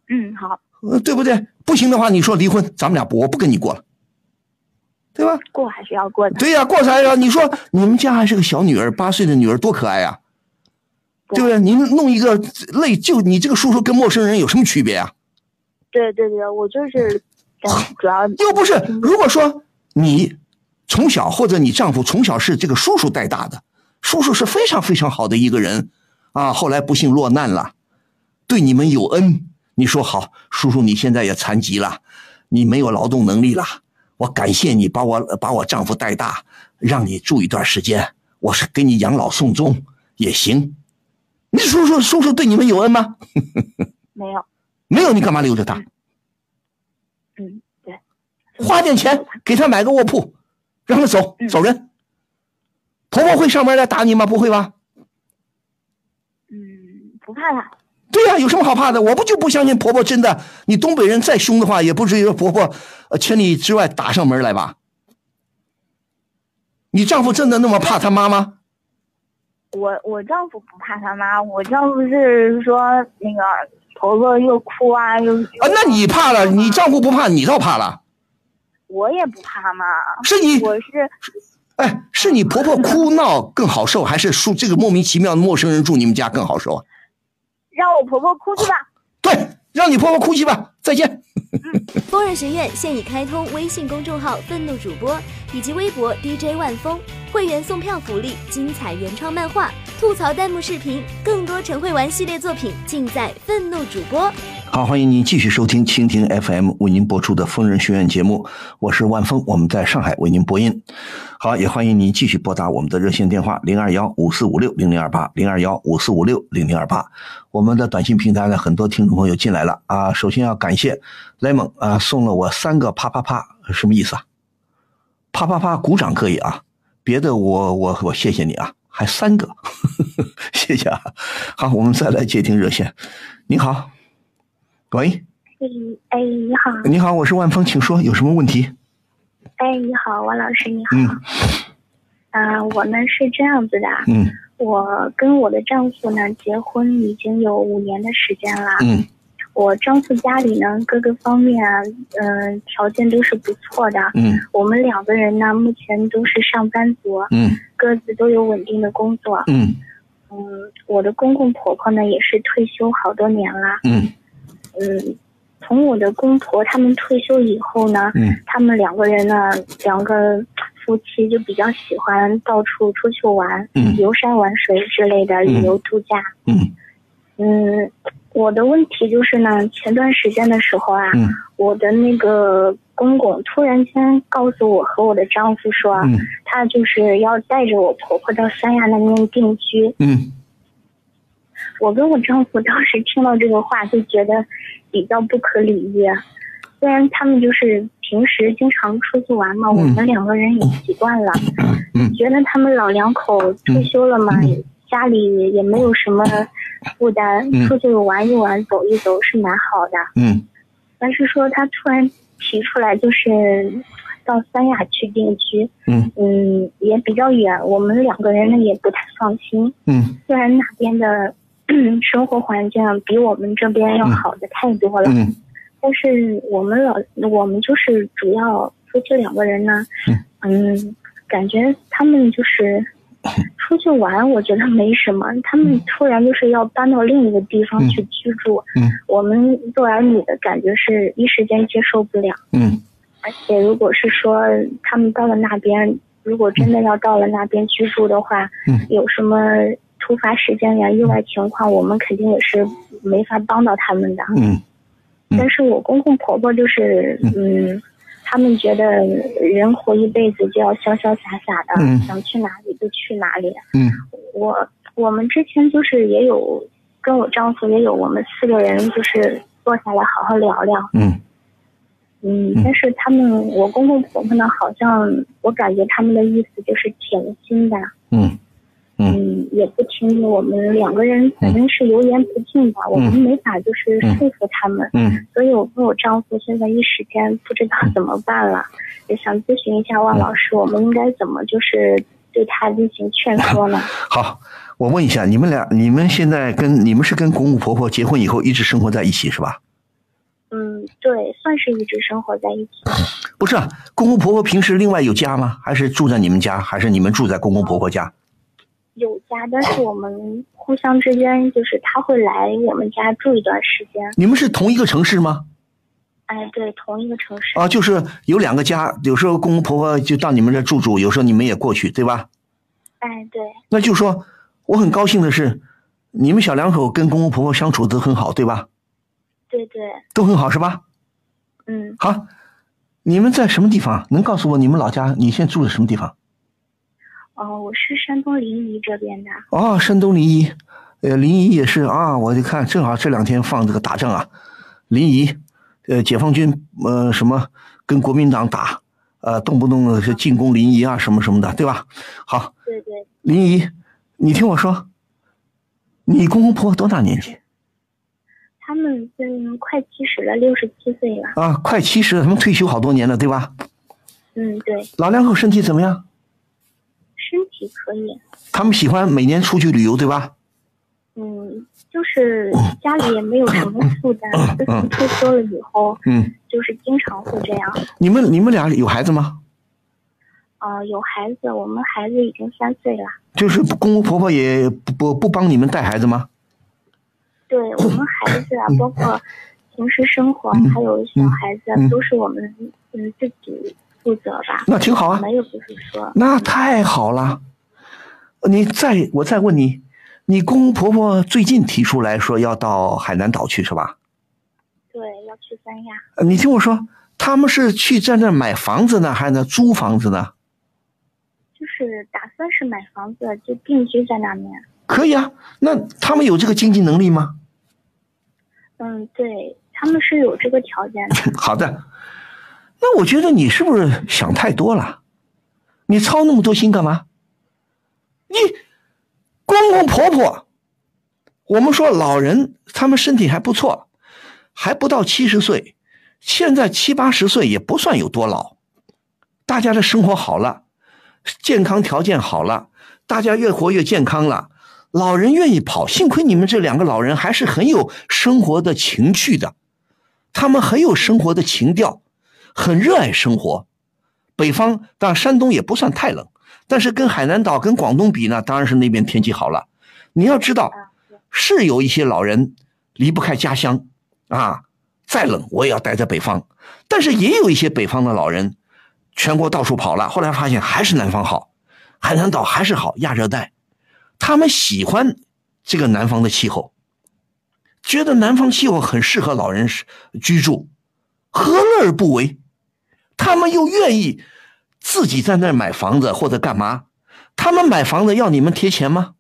嗯，好，呃，对不对？不行的话，你说离婚，咱们俩不，我不跟你过了，对吧？过还是要过的。对呀、过啥呀？你说你们家还是个小女儿，八岁的女儿多可爱呀、对不对？你弄一个类，就你这个叔叔跟陌生人有什么区别啊？对对对，我就是，主要又不是，如果说你从小或者你丈夫从小是这个叔叔带大的，叔叔是非常非常好的一个人啊，后来不幸落难了，对你们有恩。你说好，叔叔你现在也残疾了，你没有劳动能力了，我感谢你把我把我丈夫带大，让你住一段时间，我是给你养老送终也行。你叔叔叔叔对你们有恩吗？没有。没有，你干嘛留着他？嗯，对，花点钱给他买个卧铺，让他走嗯走人。婆婆会上门来打你吗？不会吧？嗯，不怕他。对呀、有什么好怕的？我不就不相信婆婆真的，你东北人再凶的话，也不至于说婆婆呃千里之外打上门来吧？你丈夫真的那么怕他妈吗？我我丈夫不怕他妈，我丈夫是说那个婆婆又哭啊又啊，那你怕了，你丈夫不怕，你倒怕了。我也不怕嘛，是你我是哎，是你婆婆哭闹更好受，还是说这个莫名其妙的陌生人住你们家更好受啊？让我婆婆哭去吧。对，让你婆婆哭去吧，再见。嗯，疯人学院现已开通微信公众号“愤怒主播”以及微博 DJ 万峰，会员送票福利、精彩原创漫画、吐槽弹幕视频，更多陈慧玩系列作品尽在愤怒主播。好，欢迎您继续收听蜻蜓 FM 为您播出的疯人学院节目，我是万峰，我们在上海为您播音。好，也欢迎您继续拨打我们的热线电话零二幺五四五六零零二八零二幺五四五六零零二八。我们的短信平台呢，很多听众朋友进来了啊。首先要感谢 lemon 啊，送了我三个啪啪啪，什么意思啊？啪啪啪，鼓掌可以啊，别的我我我谢谢你啊，还三个，谢谢啊。好，我们再来接听热线，你好。喂，哎，你好，你好，我是万峰，请说，有什么问题？哎，你好，王老师，你好。嗯，啊，我呢是这样子的，嗯我跟我的丈夫呢结婚已经有五年的时间了。嗯我丈夫家里呢各个方面啊，嗯、条件都是不错的。嗯我们两个人呢目前都是上班族，嗯各自都有稳定的工作。嗯嗯，我的公公婆婆呢也是退休好多年了。嗯嗯，从我的公婆他们退休以后呢，嗯他们两个人呢，两个夫妻就比较喜欢到处出去玩，嗯游山玩水之类的旅游度假。嗯嗯，我的问题就是呢，前段时间的时候啊，嗯我的那个公公突然间告诉我和我的丈夫说，嗯他就是要带着我婆婆到三亚那边定居。嗯我跟我丈夫当时听到这个话就觉得比较不可理喻，虽然他们就是平时经常出去玩嘛，我们两个人也习惯了，嗯觉得他们老两口退休了嘛，家里也没有什么负担，嗯出去玩一玩、走一走是蛮好的。嗯但是说他突然提出来就是到三亚去定居，嗯嗯，也比较远，我们两个人呢也不太放心。嗯虽然那边的 生活环境比我们这边要好的太多了，嗯。但是我们老我们就是主要夫妻两个人呢，嗯，感觉他们就是出去玩，我觉得没什么，他们突然就是要搬到另一个地方去居住，嗯。我们做儿女的感觉是一时间接受不了，嗯。而且如果是说他们到了那边，如果真的要到了那边居住的话，嗯。有什么突发事件呀、意外情况，我们肯定也是没法帮到他们的。嗯。但是我公公婆婆就是，嗯，他们觉得人活一辈子就要潇潇洒洒的，嗯。想去哪里就去哪里。嗯。我我们之前就是也有跟我丈夫也有我们四个人就是坐下来好好聊聊，嗯。嗯，但是他们我公公婆婆呢，好像我感觉他们的意思就是铁了心的，嗯嗯嗯，也不听我们两个人，反正是油盐不进吧，我们没法就是说服他们，嗯所以我跟我丈夫现在一时间不知道怎么办了，也想咨询一下万老师，我们应该怎么就是对他进行劝说呢？好，我问一下，你们俩，你们现在跟你们是跟公公婆婆结婚以后一直生活在一起是吧？嗯，对，算是一直生活在一起。不是啊，公公婆婆平时另外有家吗？还是住在你们家？还是你们住在公公婆婆家？有家，但是我们互相之间就是他会来我们家住一段时间。你们是同一个城市吗？哎，对，同一个城市。啊，就是有两个家，有时候公公婆婆就到你们这住住，有时候你们也过去，对吧？哎，对，那就说我很高兴的是，你们小两口跟公公婆婆相处都很好，对吧？对对，都很好是吧？嗯，好，你们在什么地方？能告诉我你们老家？你现在住的什么地方？哦，我是山东临沂这边的。哦，山东临沂，呃，临沂也是啊，我就看正好这两天放这个打仗啊，临沂，呃，解放军呃什么跟国民党打，呃，动不动的是进攻临沂啊什么什么的，对吧？好，对对，临沂，你听我说，你公公婆婆多大年纪他们嗯快七十了，六十七岁了。啊？快七十了，他们退休好多年了，对吧？嗯，对，老两口身体怎么样？身体可以。他们喜欢每年出去旅游，对吧？嗯，就是家里也没有什么负担，自从退休了以后，嗯，就是经常会这样。你们你们俩有孩子吗？啊、有孩子，我们孩子已经三岁了。就是公公婆婆也不不不帮你们带孩子吗？对我们孩子啊，包括平时生活嗯还有小孩子嗯都是我们嗯自己负责吧，那挺好啊，没有不是说那太好了。你再我再问你，你公公婆婆最近提出来说要到海南岛去是吧？对要去三亚，呃你听我说，他们是去在那买房子呢，还是呢租房子呢？就是打算是买房子就定居在那面。可以啊，那他们有这个经济能力吗？嗯，对他们是有这个条件的。好的，那我觉得你是不是想太多了？你操那么多心干嘛？你公公婆婆，我们说老人他们身体还不错，还不到七十岁，现在七八十岁也不算有多老，大家的生活好了，健康条件好了，大家越活越健康了。老人愿意跑，幸亏你们这两个老人还是很有生活的情趣的，他们很有生活的情调，很热爱生活。北方当然山东也不算太冷，但是跟海南岛、跟广东比呢，当然是那边天气好了。你要知道，是有一些老人离不开家乡啊，再冷我也要待在北方，但是也有一些北方的老人，全国到处跑了，后来发现还是南方好，海南岛还是好，亚热带。他们喜欢这个南方的气候，觉得南方气候很适合老人居住，何乐而不为？他们又愿意自己在那儿买房子或者干嘛？他们买房子要你们贴钱吗？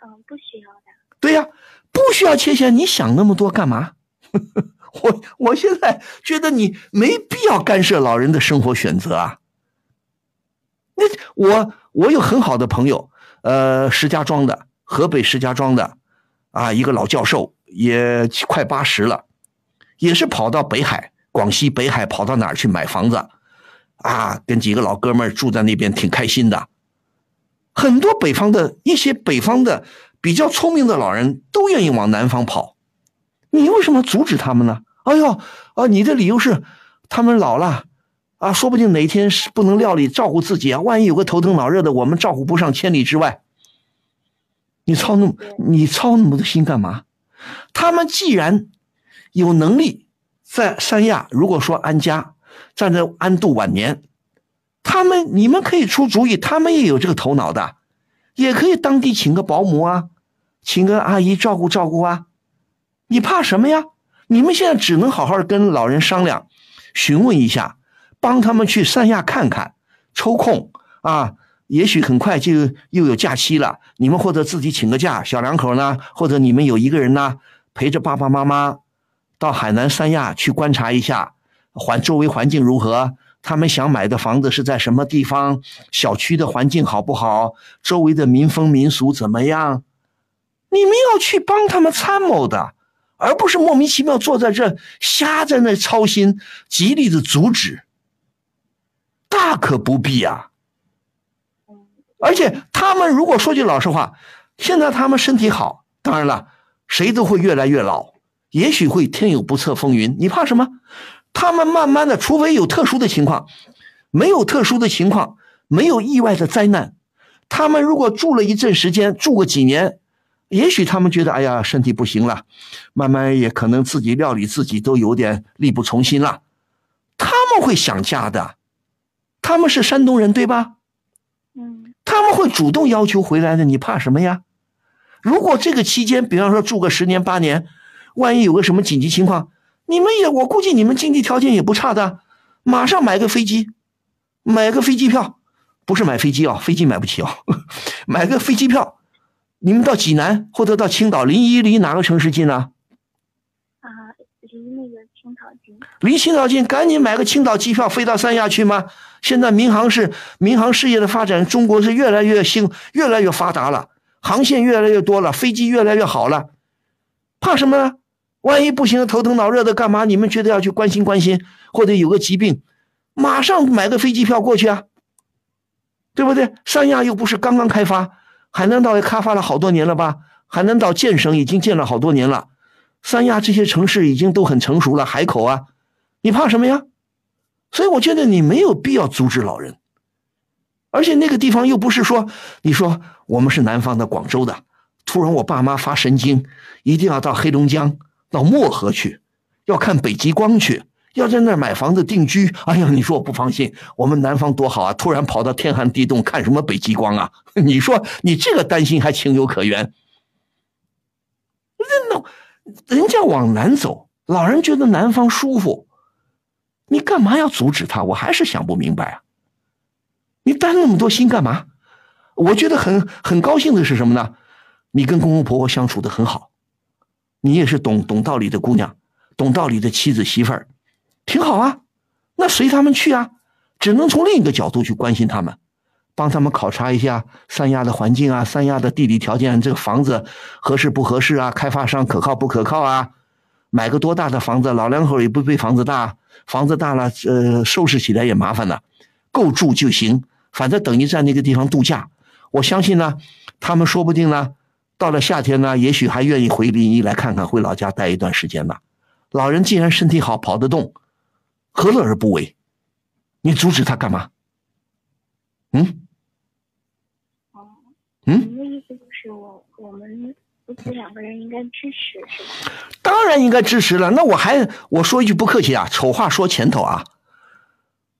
嗯，不需要的。对呀、不需要贴钱，你想那么多干嘛？我我现在觉得你没必要干涉老人的生活选择啊。那我我有很好的朋友，呃，石家庄的，河北石家庄的，啊，一个老教授，也快八十了，也是跑到北海，广西北海跑到哪儿去买房子，啊，跟几个老哥们儿住在那边，挺开心的。很多北方的一些北方的比较聪明的老人都愿意往南方跑，你为什么阻止他们呢？哎呦，啊，你的理由是他们老了，啊，说不定哪天是不能料理照顾自己啊，万一有个头疼脑热的，我们照顾不上，千里之外。你操那么你操那么多心干嘛？他们既然有能力在三亚，如果说安家，站在安度晚年，他们你们可以出主意，他们也有这个头脑的，也可以当地请个保姆啊，请个阿姨照顾照顾啊，你怕什么呀？你们现在只能好好跟老人商量，询问一下，帮他们去三亚看看，抽空啊，也许很快就又有假期了，你们或者自己请个假，小两口呢，或者你们有一个人呢，陪着爸爸妈妈到海南三亚去观察一下，环周围环境如何。他们想买的房子是在什么地方？小区的环境好不好？周围的民风民俗怎么样？你们要去帮他们参谋的，而不是莫名其妙坐在这瞎在那操心，极力的阻止，大可不必啊。而且他们如果说句老实话，现在他们身体好，当然了，谁都会越来越老，也许会天有不测风云，你怕什么？他们慢慢的，除非有特殊的情况，没有特殊的情况，没有意外的灾难，他们如果住了一阵时间，住个几年，也许他们觉得，哎呀，身体不行了，慢慢也可能自己料理自己都有点力不从心了，他们会想家的，他们是山东人对吧？嗯，他们会主动要求回来的，你怕什么呀？如果这个期间，比方说住个十年八年，万一有个什么紧急情况，你们也，我估计你们经济条件也不差的，马上买个飞机，买个飞机票，不是买飞机啊，飞机买不起哦，买个飞机票，你们到济南或者到青岛，临沂离哪个城市近呢？啊，离那个青岛近。离青岛近，赶紧买个青岛机票飞到三亚去吗？现在民航是民航事业的发展，中国是越来越兴，越来越发达了，航线越来越多了，飞机越来越好了，怕什么呢？万一不行，头疼脑热的干嘛？你们觉得要去关心关心，或者有个疾病，马上买个飞机票过去啊，对不对？三亚又不是刚刚开发，海南岛也开发了好多年了吧？海南岛建省已经建了好多年了，三亚这些城市已经都很成熟了，海口啊，你怕什么呀？所以我觉得你没有必要阻止老人，而且那个地方又不是说你说我们是南方的广州的，突然我爸妈发神经，一定要到黑龙江到漠河去，要看北极光去，要在那儿买房子定居。哎呀，你说我不放心，我们南方多好啊！突然跑到天寒地冻，看什么北极光啊？你说你这个担心还情有可原。那人家往南走，老人觉得南方舒服，你干嘛要阻止他？我还是想不明白啊！你担那么多心干嘛？我觉得很很高兴的是什么呢？你跟公公婆婆相处的很好，你也是懂懂道理的姑娘，懂道理的妻子媳妇儿，挺好啊。那随他们去啊，只能从另一个角度去关心他们，帮他们考察一下三亚的环境啊，三亚的地理条件，这个房子合适不合适啊？开发商可靠不可靠啊？买个多大的房子？老两口也不比房子大，房子大了，呃，收拾起来也麻烦了，够住就行。反正等于在那个地方度假，我相信呢，他们说不定呢，到了夏天呢，也许还愿意回临沂来看看，回老家待一段时间呢。老人既然身体好，跑得动，何乐而不为？你阻止他干嘛？嗯？哦，嗯？您的意思就是我我们夫妻两个人应该支持是吧？当然应该支持了。那我还我说一句不客气啊，丑话说前头啊。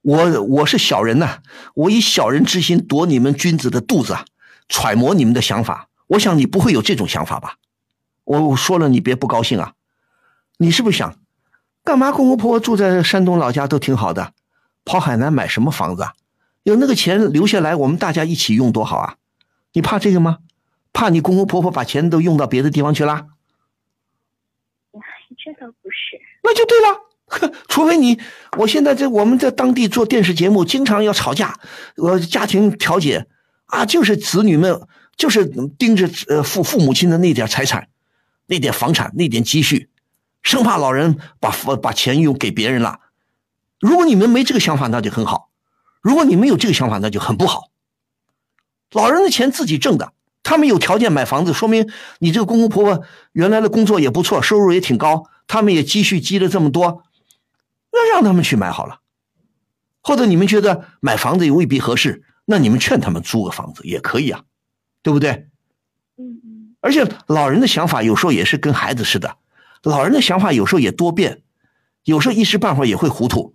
我我是小人呐，我以小人之心夺你们君子的肚子，揣摩你们的想法。我想你不会有这种想法吧？我说了，你别不高兴啊。你是不是想，干嘛？公公婆婆住在山东老家都挺好的，跑海南买什么房子啊？有那个钱留下来，我们大家一起用多好啊！你怕这个吗？怕你公公婆婆把钱都用到别的地方去了？这倒不是。那就对了。呵，除非你，我现在在我们在当地做电视节目，经常要吵架，呃，家庭调解，啊，就是子女们就是盯着呃父父母亲的那点财产，那点房产，那点积蓄，生怕老人把把钱用给别人了。如果你们没这个想法，那就很好；如果你们有这个想法，那就很不好。老人的钱自己挣的，他们有条件买房子，说明你这个公公婆婆原来的工作也不错，收入也挺高，他们也积蓄积了这么多。那让他们去买好了，或者你们觉得买房子也未必合适，那你们劝他们租个房子也可以啊，对不对？嗯嗯。而且老人的想法有时候也是跟孩子似的，老人的想法有时候也多变，有时候一时半会儿也会糊涂。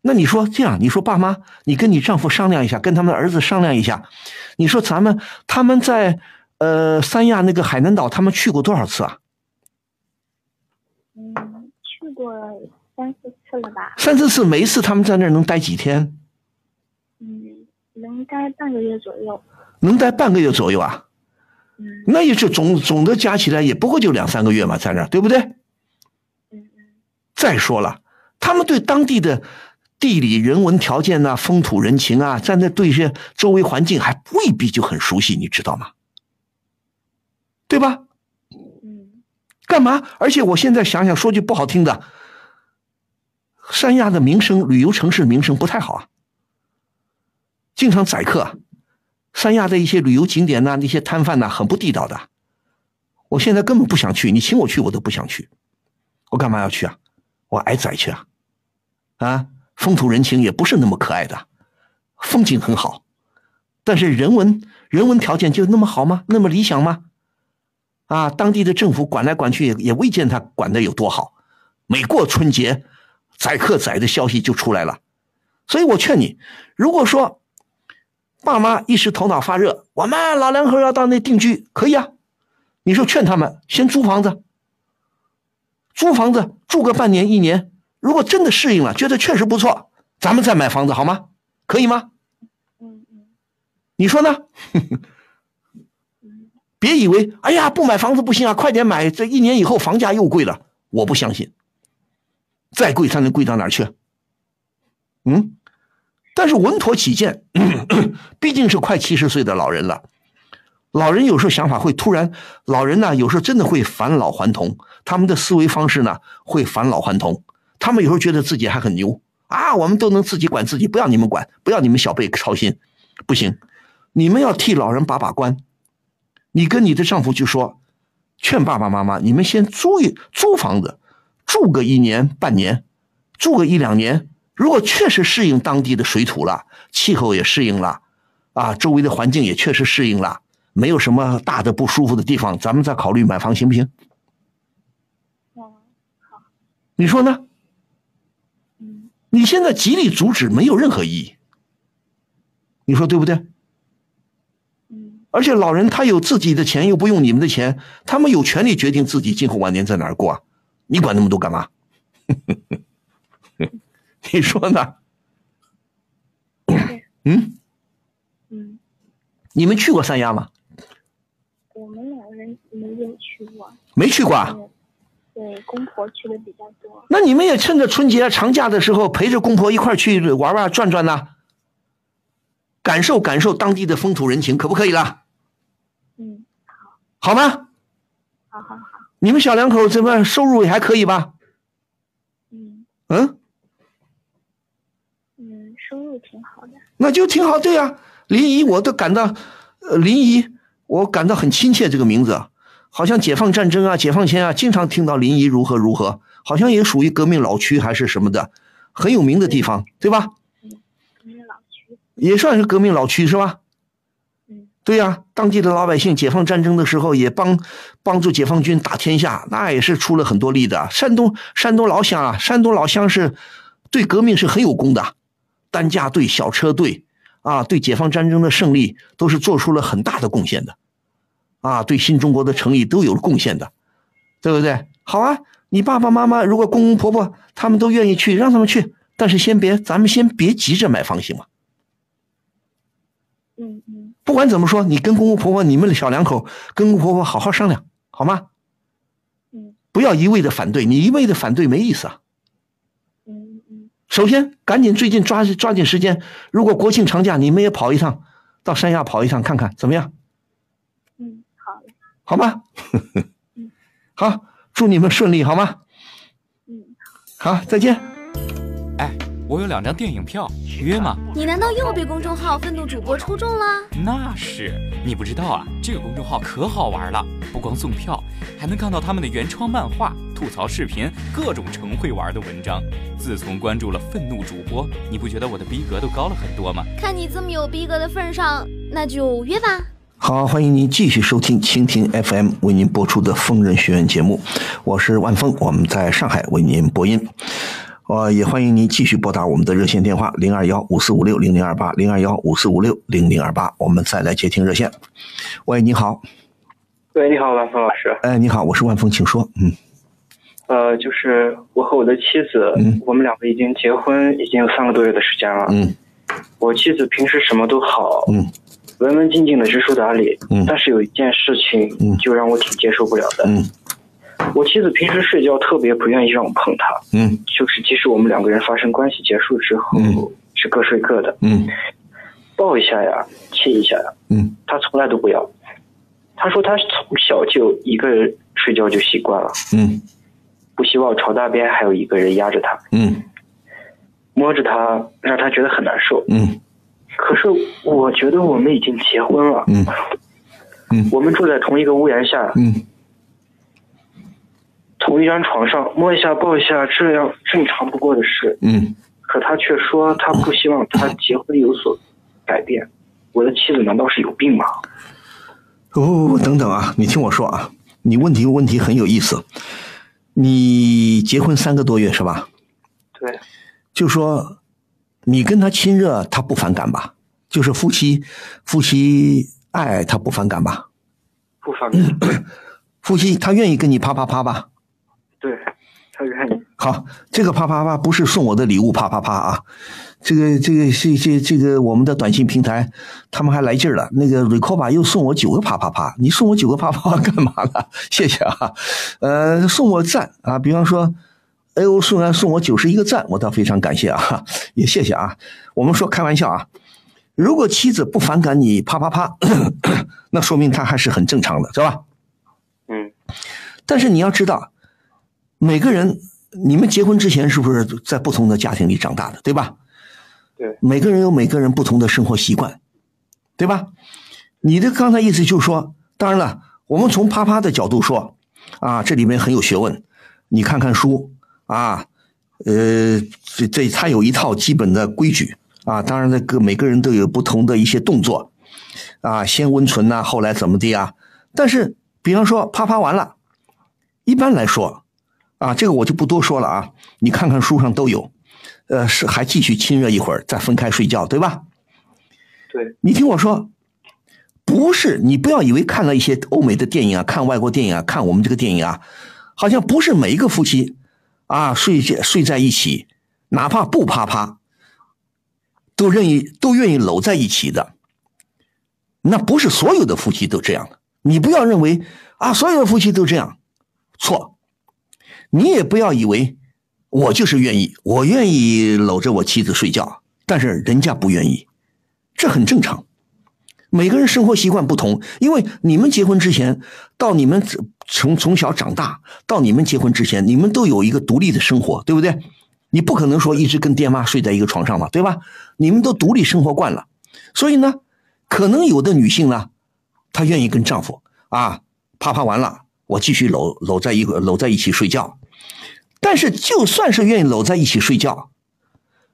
那你说这样，你说爸妈，你跟你丈夫商量一下，跟他们儿子商量一下，你说咱们他们在呃三亚那个海南岛，他们去过多少次啊？嗯，去过。三四次了吧？三四次，每一次他们在那儿能待几天？嗯，能待半个月左右。能待半个月左右啊？嗯，那也就总总的加起来也不过就两三个月嘛，在那儿对不对？再说了，他们对当地的地理人文条件呐、风土人情啊，在那对些周围环境还未必就很熟悉，你知道吗？对吧？嗯。干嘛？而且我现在想想，说句不好听的。三亚的名声，旅游城市名声不太好啊，经常宰客。三亚的一些旅游景点呐，那些摊贩呐，很不地道的。我现在根本不想去，你请我去，我都不想去。我干嘛要去啊？我挨宰去啊！啊，风土人情也不是那么可爱的，风景很好，但是人文人文条件就那么好吗？那么理想吗？啊，当地的政府管来管去也也未见他管的有多好。每过春节。宰客宰的消息就出来了，所以我劝你，如果说爸妈一时头脑发热，我们老两口要到那定居，可以啊。你说劝他们先租房子，租房子住个半年一年，如果真的适应了，觉得确实不错，咱们再买房子好吗？可以吗？嗯嗯，你说呢？别以为哎呀不买房子不行啊，快点买，这一年以后房价又贵了，我不相信。再贵，它能贵到哪儿去？嗯，但是稳妥起见，毕竟是快七十岁的老人了。老人有时候想法会突然，老人呢有时候真的会返老还童，他们的思维方式呢会返老还童。他们有时候觉得自己还很牛啊，我们都能自己管自己，不要你们管，不要你们小辈操心，不行，你们要替老人把把关。你跟你的丈夫就说，劝爸爸妈妈，你们先租一租房子。住个一年半年，住个一两年，如果确实适应当地的水土了，气候也适应了，啊，周围的环境也确实适应了，没有什么大的不舒服的地方，咱们再考虑买房行不行？哦，你说呢？嗯你现在极力阻止没有任何意义，你说对不对？嗯而且老人他有自己的钱，又不用你们的钱，他们有权利决定自己今后晚年在哪儿过啊！你管那么多干嘛？你说呢？嗯，嗯，你们去过三亚吗？我们两个人没有去过，没去过啊。对对，公婆去的比较多。那你们也趁着春节长假的时候，陪着公婆一块儿去玩玩、转转呐，感受感受当地的风土人情，可不可以啦？嗯，好好吗？好好好，你们小两口怎么收入也还可以吧？嗯嗯，嗯，收入挺好的。那就挺好。对呀、临沂，我都感到，呃，临沂，我感到很亲切。这个名字，好像解放战争啊、解放前啊，经常听到临沂如何如何，好像也属于革命老区还是什么的，很有名的地方，对吧？革命老区。也算是革命老区是吧？嗯对呀、当地的老百姓解放战争的时候也帮帮助解放军打天下，那也是出了很多力的。山东山东老乡啊，山东老乡是对革命是很有功的，担架队、小车队啊，对解放战争的胜利都是做出了很大的贡献的，啊，对新中国的成立都有了贡献的，对不对？好啊，你爸爸妈妈如果公公婆婆他们都愿意去，让他们去，但是先别，咱们先别急着买房行吗？嗯嗯不管怎么说，你跟公公婆婆，你们小两口跟公公婆婆好好商量，好吗？嗯不要一味的反对，你一味的反对没意思啊。首先，赶紧最近抓抓紧时间，如果国庆长假你们也跑一趟，到三亚跑一趟看看怎么样？嗯，好嘞。好吗？嗯 好，祝你们顺利，好吗？嗯，好，再见。哎，我有两张电影票，约吗？你难道又被公众号愤怒主播抽中了？那是你不知道啊，这个公众号可好玩了，不光送票，还能看到他们的原创漫画、吐槽视频，各种成会玩的文章。自从关注了愤怒主播，你不觉得我的逼格都高了很多吗？看你这么有逼格的份上，那就约吧。好，欢迎您继续收听蜻蜓 FM 为您播出的《疯人学院》节目，我是万峰，我们在上海为您播音。呃，也欢迎您继续拨打我们的热线电话零二幺五四五六零零二八零二幺五四五六零零二八，我们再来接听热线。喂，你好，喂，你好，万峰老师。哎，你好，我是万峰，请说。嗯呃，就是我和我的妻子，嗯我们两个已经结婚已经有三个多月的时间了。嗯我妻子平时什么都好，嗯文文静静的知书达理，嗯但是有一件事情嗯就让我挺接受不了的。嗯我妻子平时睡觉特别不愿意让我碰她，嗯。就是即使我们两个人发生关系结束之后，嗯。是各睡各的，嗯。抱一下呀，亲一下呀，嗯。她从来都不要。她说她从小就一个人睡觉就习惯了，嗯。不希望床那边还有一个人压着她。嗯。摸着她，让她觉得很难受。嗯。可是我觉得我们已经结婚了，嗯。嗯。我们住在同一个屋檐下，嗯同一张床上，摸一下抱一下，这样正常不过的事。嗯可他却说他不希望他结婚有所改变。我的妻子难道是有病吗？不不不，等等啊，你听我说啊，你问题问题很有意思。你结婚三个多月是吧？对，就说你跟他亲热，他不反感吧？就是夫妻夫妻爱，他不反感吧？不反感。夫妻他愿意跟你啪啪啪吧？好，这个啪啪啪不是送我的礼物啪啪啪啊，这个这个这这这个我们的短信平台，他们还来劲儿了。那个 Recoba 又送我九个啪啪啪，你送我九个啪啪啪干嘛了？谢谢啊，呃，送我赞啊，比方说。哎呦，虽然送我九十一个赞，我倒非常感谢啊，也谢谢啊。我们说开玩笑啊，如果妻子不反感你啪啪啪，那说明他还是很正常的，是吧？嗯但是你要知道，每个人，你们结婚之前是不是在不同的家庭里长大的，对吧？对，每个人有每个人不同的生活习惯，对吧？你的刚才意思就是说，当然了，我们从啪啪的角度说，啊，这里面很有学问，你看看书啊，呃，这这它有一套基本的规矩啊，当然那个每个人都有不同的一些动作，啊，先温存呐、后来怎么的啊？但是，比方说啪啪完了，一般来说，啊，这个我就不多说了啊，你看看书上都有，呃，是还继续亲热一会儿，再分开睡觉，对吧？对，你听我说，不是你不要以为看了一些欧美的电影啊，看外国电影啊，看我们这个电影啊，好像不是每一个夫妻啊睡睡在一起，哪怕不啪啪，都愿意都愿意搂在一起的。那不是所有的夫妻都这样的，你不要认为啊，所有的夫妻都这样，错。你也不要以为我就是愿意，我愿意搂着我妻子睡觉，但是人家不愿意，这很正常。每个人生活习惯不同，因为你们结婚之前，到你们从从小长大到你们结婚之前，你们都有一个独立的生活，对不对？你不可能说一直跟爹妈睡在一个床上嘛，对吧？你们都独立生活惯了，所以呢，可能有的女性呢，她愿意跟丈夫啊啪啪完了，我继续搂搂在一个搂在一起睡觉。但是就算是愿意搂在一起睡觉，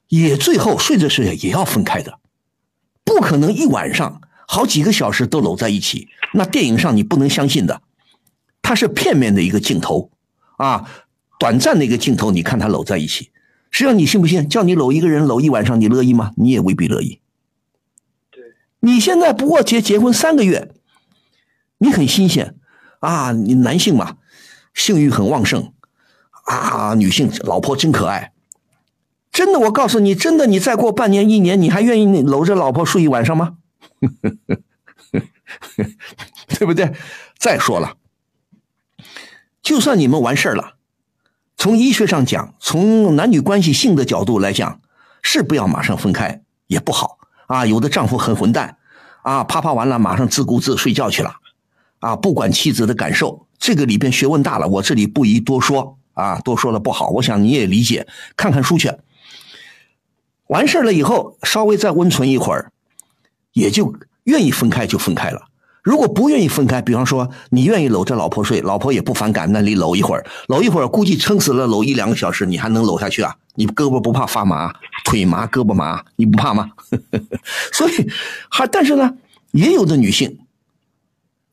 也最后睡着睡着也要分开的，不可能一晚上好几个小时都搂在一起。那电影上你不能相信的，它是片面的一个镜头啊，短暂的一个镜头。你看他搂在一起，实际上你信不信？叫你搂一个人搂一晚上，你乐意吗？你也未必乐意。对，你现在不过结结婚三个月，你很新鲜啊，你男性嘛，性欲很旺盛。啊，女性老婆真可爱，真的，我告诉你，真的，你再过半年一年，你还愿意搂着老婆睡一晚上吗？对不对？再说了，就算你们完事儿了，从医学上讲，从男女关系性的角度来讲，是不要马上分开也不好啊。有的丈夫很混蛋啊，啪啪完了马上自顾自睡觉去了啊，不管妻子的感受，这个里边学问大了，我这里不宜多说。啊，多说了不好，我想你也理解，看看书去。完事了以后，稍微再温存一会儿，也就愿意分开就分开了。如果不愿意分开，比方说你愿意搂着老婆睡，老婆也不反感，那你搂一会儿，搂一会儿，估计撑死了搂一两个小时，你还能搂下去啊？你胳膊不怕发麻，腿麻，胳膊麻，你不怕吗？所以还但是呢，也有的女性，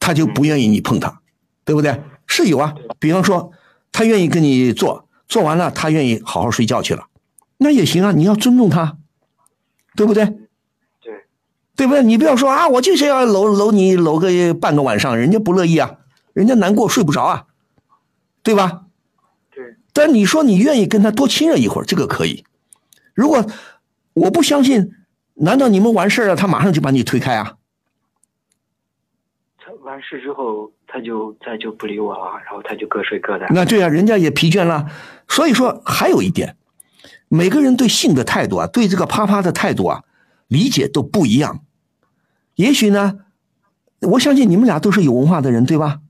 她就不愿意你碰他，对不对？是有啊，比方说。他愿意跟你做，做完了他愿意好好睡觉去了，那也行啊。你要尊重他，对不对？对，对不对？你不要说啊，我就是要搂搂你搂个半个晚上，人家不乐意啊，人家难过睡不着啊，对吧？对。但你说你愿意跟他多亲热一会儿，这个可以。如果我不相信，难道你们完事儿了，他马上就把你推开啊？事之后。他就再就不理我了，然后他就各睡各的。那对啊，人家也疲倦了。所以说，还有一点，每个人对性的态度啊，对这个啪啪的态度啊，理解都不一样。也许呢，我相信你们俩都是有文化的人，对吧？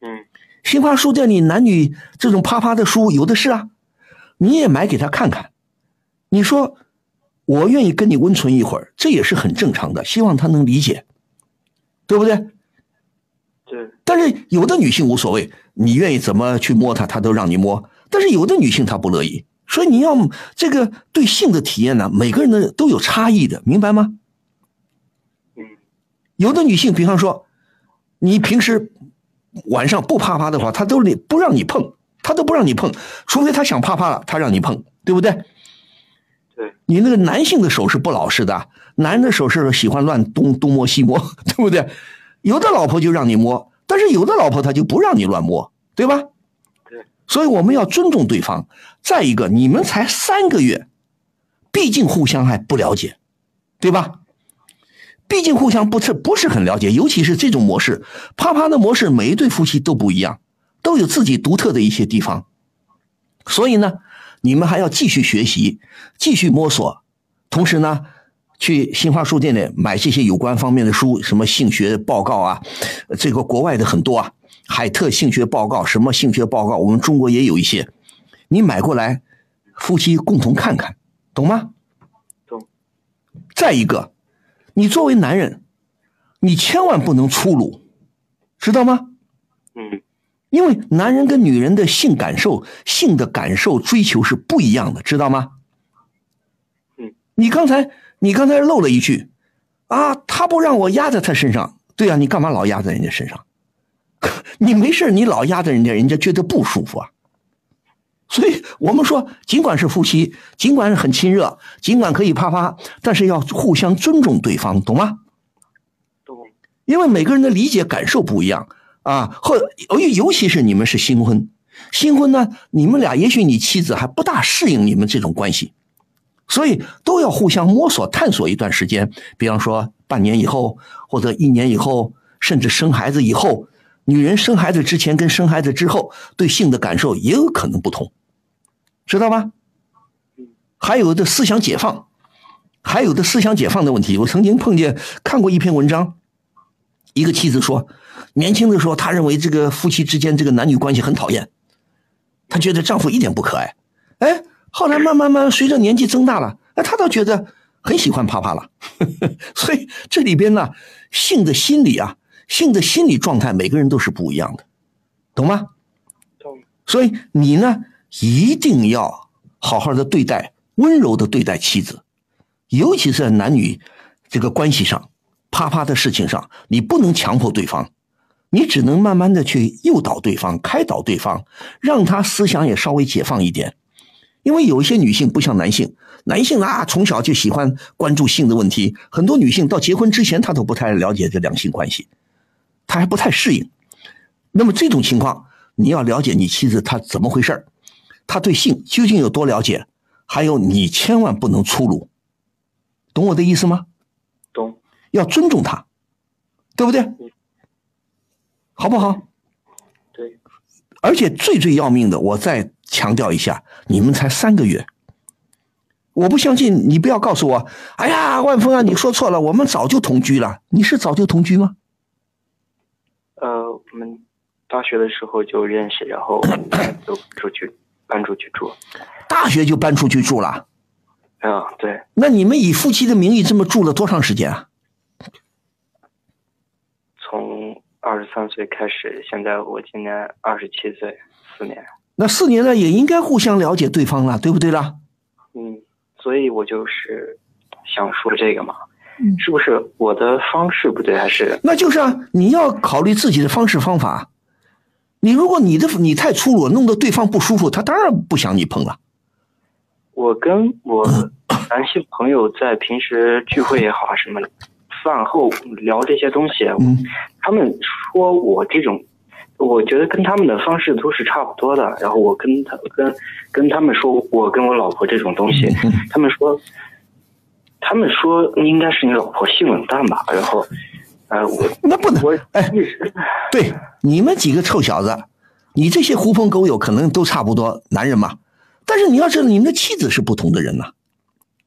嗯。新华书店里男女这种啪啪的书有的是啊，你也买给他看看。你说我愿意跟你温存一会儿，这也是很正常的，希望他能理解，对不对？但是有的女性无所谓，你愿意怎么去摸她，她都让你摸。但是有的女性她不乐意，所以你要这个对性的体验呢，每个人的都有差异的，明白吗？嗯。有的女性，比方说，你平时晚上不啪啪的话，她都不让你碰，她都不让你碰，除非她想啪啪了，她让你碰，对不对？对。你那个男性的手是不老实的，男人的手是喜欢乱东东摸西摸，对不对？有的老婆就让你摸。但是有的老婆她就不让你乱摸，对吧？对，所以我们要尊重对方。再一个，你们才三个月，毕竟互相还不了解，对吧？毕竟互相不是不是很了解，尤其是这种模式，啪啪的模式，每一对夫妻都不一样，都有自己独特的一些地方。所以呢，你们还要继续学习，继续摸索，同时呢。去新华书店里买这些有关方面的书，什么性学报告啊，这个国外的很多啊，海特性学报告，什么性学报告，我们中国也有一些，你买过来，夫妻共同看看，懂吗？懂。再一个，你作为男人，你千万不能粗鲁，知道吗？嗯。因为男人跟女人的性感受、性的感受追求是不一样的，知道吗？嗯。你刚才。你刚才漏了一句，啊，他不让我压在他身上，对啊，你干嘛老压在人家身上？你没事你老压在人家，人家觉得不舒服啊。所以我们说，尽管是夫妻，尽管是很亲热，尽管可以啪啪，但是要互相尊重对方，懂吗？懂。因为每个人的理解感受不一样啊，或尤尤其是你们是新婚，新婚呢，你们俩也许你妻子还不大适应你们这种关系，所以都要互相摸索探索一段时间。比方说半年以后，或者一年以后，甚至生孩子以后。女人生孩子之前跟生孩子之后对性的感受也有可能不同，知道吗？还有的思想解放，还有的思想解放的问题。我曾经碰见看过一篇文章，一个妻子说，年轻的时候她认为这个夫妻之间这个男女关系很讨厌，她觉得丈夫一点不可爱。哎，后来慢慢慢随着年纪增大了，那他倒觉得很喜欢啪啪了。所以这里边呢，性的心理啊。性的心理状态，每个人都是不一样的，懂吗？懂。所以你呢，一定要好好的对待，温柔的对待妻子，尤其是在男女这个关系上，啪啪的事情上，你不能强迫对方，你只能慢慢的去诱导对方，开导对方，让他思想也稍微解放一点。因为有一些女性不像男性，男性啊从小就喜欢关注性的问题，很多女性到结婚之前，她都不太了解这两性关系。她还不太适应，那么这种情况，你要了解你妻子她怎么回事她对性究竟有多了解？还有你千万不能粗鲁，懂我的意思吗？懂。要尊重她，对不对？好不好？对。而且最最要命的，我再强调一下，你们才三个月，我不相信，你不要告诉我，哎呀，万峰啊，你说错了，我们早就同居了，你是早就同居吗？呃，我们大学的时候就认识，然后就出去搬出去住。大学就搬出去住了？啊，对。那你们以夫妻的名义这么住了多长时间啊？从二十三岁开始，现在我今年二十七岁，四年。那四年了，也应该互相了解对方了，对不对啦？嗯，所以我就是想说这个嘛。是不是我的方式不对，还是？那就是啊，你要考虑自己的方式方法。你如果你的你太粗鲁，弄得对方不舒服，他当然不想你碰了。我跟我 男性朋友在平时聚会也好啊，什么饭后聊这些东西，他们说我这种，我觉得跟他们的方式都是差不多的。然后我跟他跟跟他们说，我跟我老婆这种东西，他们说。他们说应该是你老婆性冷淡吧，然后，呃，我那不能，我哎，对，你们几个臭小子，你这些狐朋狗友可能都差不多男人嘛，但是你要知道，你们的妻子是不同的人呐，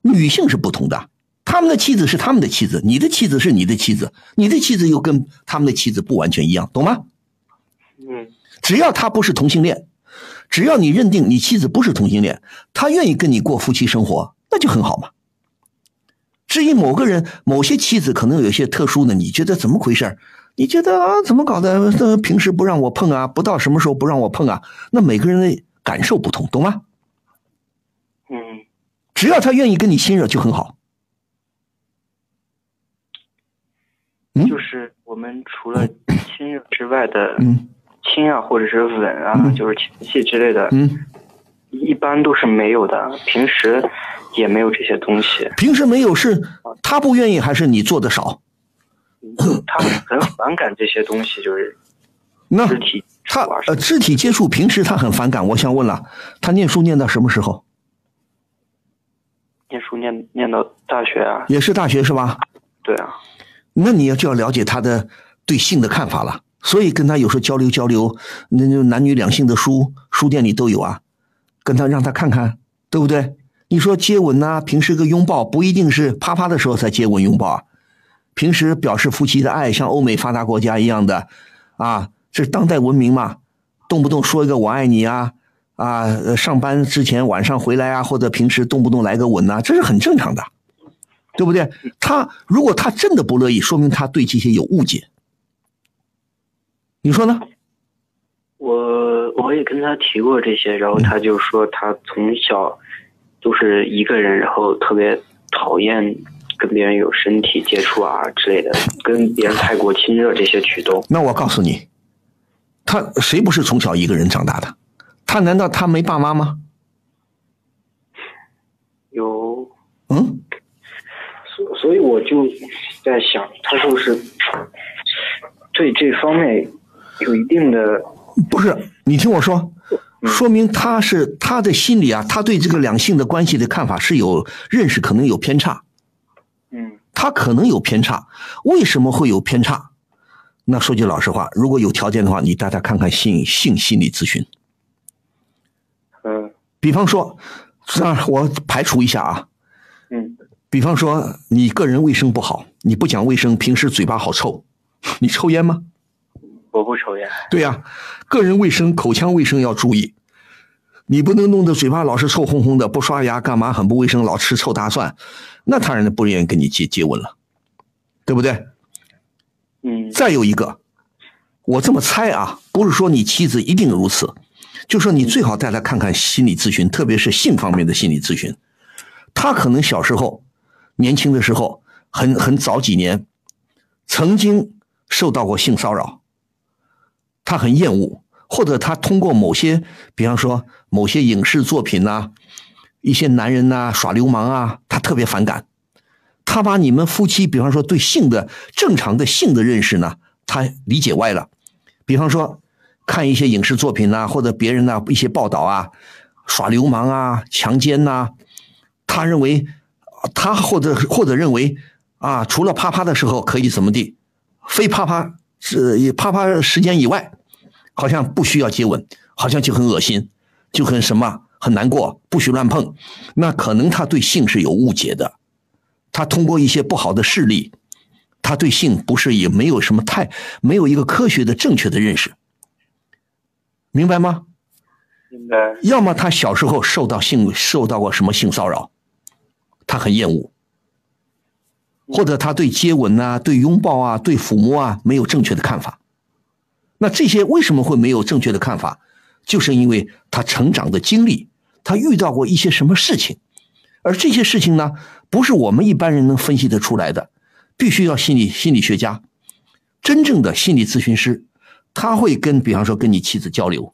女性是不同的，他们的妻子是他们的妻子，你的妻子是你的妻子，你的妻子又跟他们的妻子不完全一样，懂吗？嗯，只要他不是同性恋，只要你认定你妻子不是同性恋，他愿意跟你过夫妻生活，那就很好嘛。至于某个人、某些妻子可能有些特殊的，你觉得怎么回事你觉得啊，怎么搞的？那平时不让我碰啊，不到什么时候不让我碰啊？那每个人的感受不同，懂吗？嗯。只要他愿意跟你亲热就很好。就是我们除了亲热之外的亲啊，或者是吻啊，就是前戏之类的，嗯，一般都是没有的。平时。也没有这些东西。平时没有是，他不愿意还是你做的少？他很反感这些东西，就是那肢体他呃肢体接触，平时他很反感。我想问了，他念书念到什么时候？念书念念到大学啊？也是大学是吧？对啊。那你要就要了解他的对性的看法了，所以跟他有时候交流交流，那就男女两性的书书店里都有啊，跟他让他看看，对不对？你说接吻呐，平时个拥抱不一定是啪啪的时候才接吻拥抱啊，平时表示夫妻的爱，像欧美发达国家一样的，啊，这是当代文明嘛，动不动说一个我爱你啊，啊，上班之前晚上回来啊，或者平时动不动来个吻呐，这是很正常的，对不对？他如果他真的不乐意，说明他对这些有误解，你说呢？我我也跟他提过这些，然后他就说他从小。都是一个人，然后特别讨厌跟别人有身体接触啊之类的，跟别人太过亲热这些举动。那我告诉你，他谁不是从小一个人长大的？他难道他没爸妈吗？有，嗯，所所以我就在想，他是不是对这方面有一定的不是，你听我说，说明他是他的心里啊，他对这个两性的关系的看法是有认识，可能有偏差。嗯他可能有偏差，为什么会有偏差？那说句老实话，如果有条件的话，你带他看看性性心理咨询。嗯比方说，啊，我排除一下啊，嗯比方说你个人卫生不好，你不讲卫生，平时嘴巴好臭，你抽烟吗？我不抽烟。对呀、个人卫生、口腔卫生要注意，你不能弄得嘴巴老是臭烘烘的，不刷牙干嘛很不卫生，老吃臭大蒜，那他人不愿意跟你接接吻了，对不对？嗯再有一个，我这么猜啊，不是说你妻子一定如此，就说你最好带她看看心理咨询，特别是性方面的心理咨询。她可能小时候、年轻的时候，很很早几年，曾经受到过性骚扰，他很厌恶，或者他通过某些，比方说某些影视作品呐、一些男人呐、耍流氓啊，他特别反感。他把你们夫妻，比方说对性的正常的性的认识呢，他理解歪了。比方说，看一些影视作品呐、或者别人呐、一些报道啊，耍流氓啊、强奸呐、他认为，他或者或者认为啊，除了啪啪的时候可以怎么地，非啪啪是啪啪时间以外，好像不需要接吻，好像就很恶心，就很什么很难过，不许乱碰。那可能他对性是有误解的。他通过一些不好的事例，他对性不是也没有什么太没有一个科学的正确的认识，明白吗？明白。要么他小时候受到性受到过什么性骚扰，他很厌恶，或者他对接吻呐、对拥抱啊、对抚摸啊没有正确的看法。那这些为什么会没有正确的看法？就是因为他成长的经历，他遇到过一些什么事情，而这些事情呢，不是我们一般人能分析得出来的，必须要心理心理学家，真正的心理咨询师，他会跟比方说跟你妻子交流，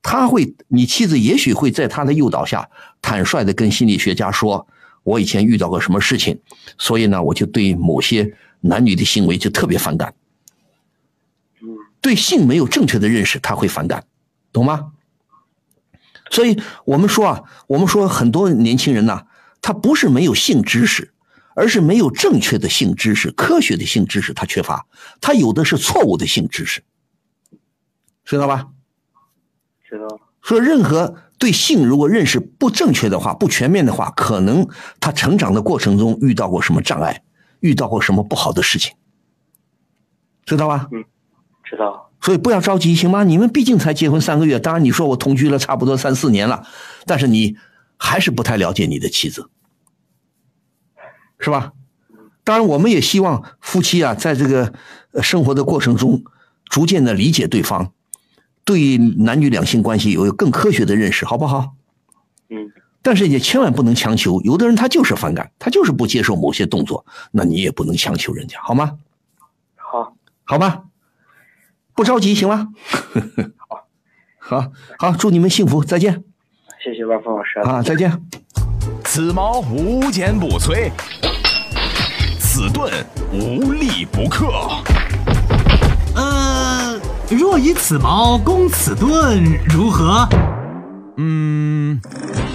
他会，你妻子也许会在他的诱导下，坦率的跟心理学家说，我以前遇到过什么事情，所以呢，我就对某些男女的行为就特别反感，对性没有正确的认识，他会反感，懂吗？所以我们说啊，我们说很多年轻人呐、他不是没有性知识，而是没有正确的性知识、科学的性知识，他缺乏，他有的是错误的性知识，知道吧？知道。说任何对性如果认识不正确的话、不全面的话，可能他成长的过程中遇到过什么障碍，遇到过什么不好的事情，知道吧？知道。所以不要着急，行吗？你们毕竟才结婚三个月，当然你说我同居了差不多三四年了，但是你还是不太了解你的妻子，是吧？当然，我们也希望夫妻啊，在这个呃生活的过程中，逐渐的理解对方，对男女两性关系有更科学的认识，好不好？嗯。但是也千万不能强求，有的人他就是反感，他就是不接受某些动作，那你也不能强求人家，好吗？好，好吧，不着急，行吗？好，好，祝你们幸福，再见谢谢万峰老师。啊，再见。此矛无坚不摧，此盾无力不克。呃，若以此矛攻此盾，如何？嗯，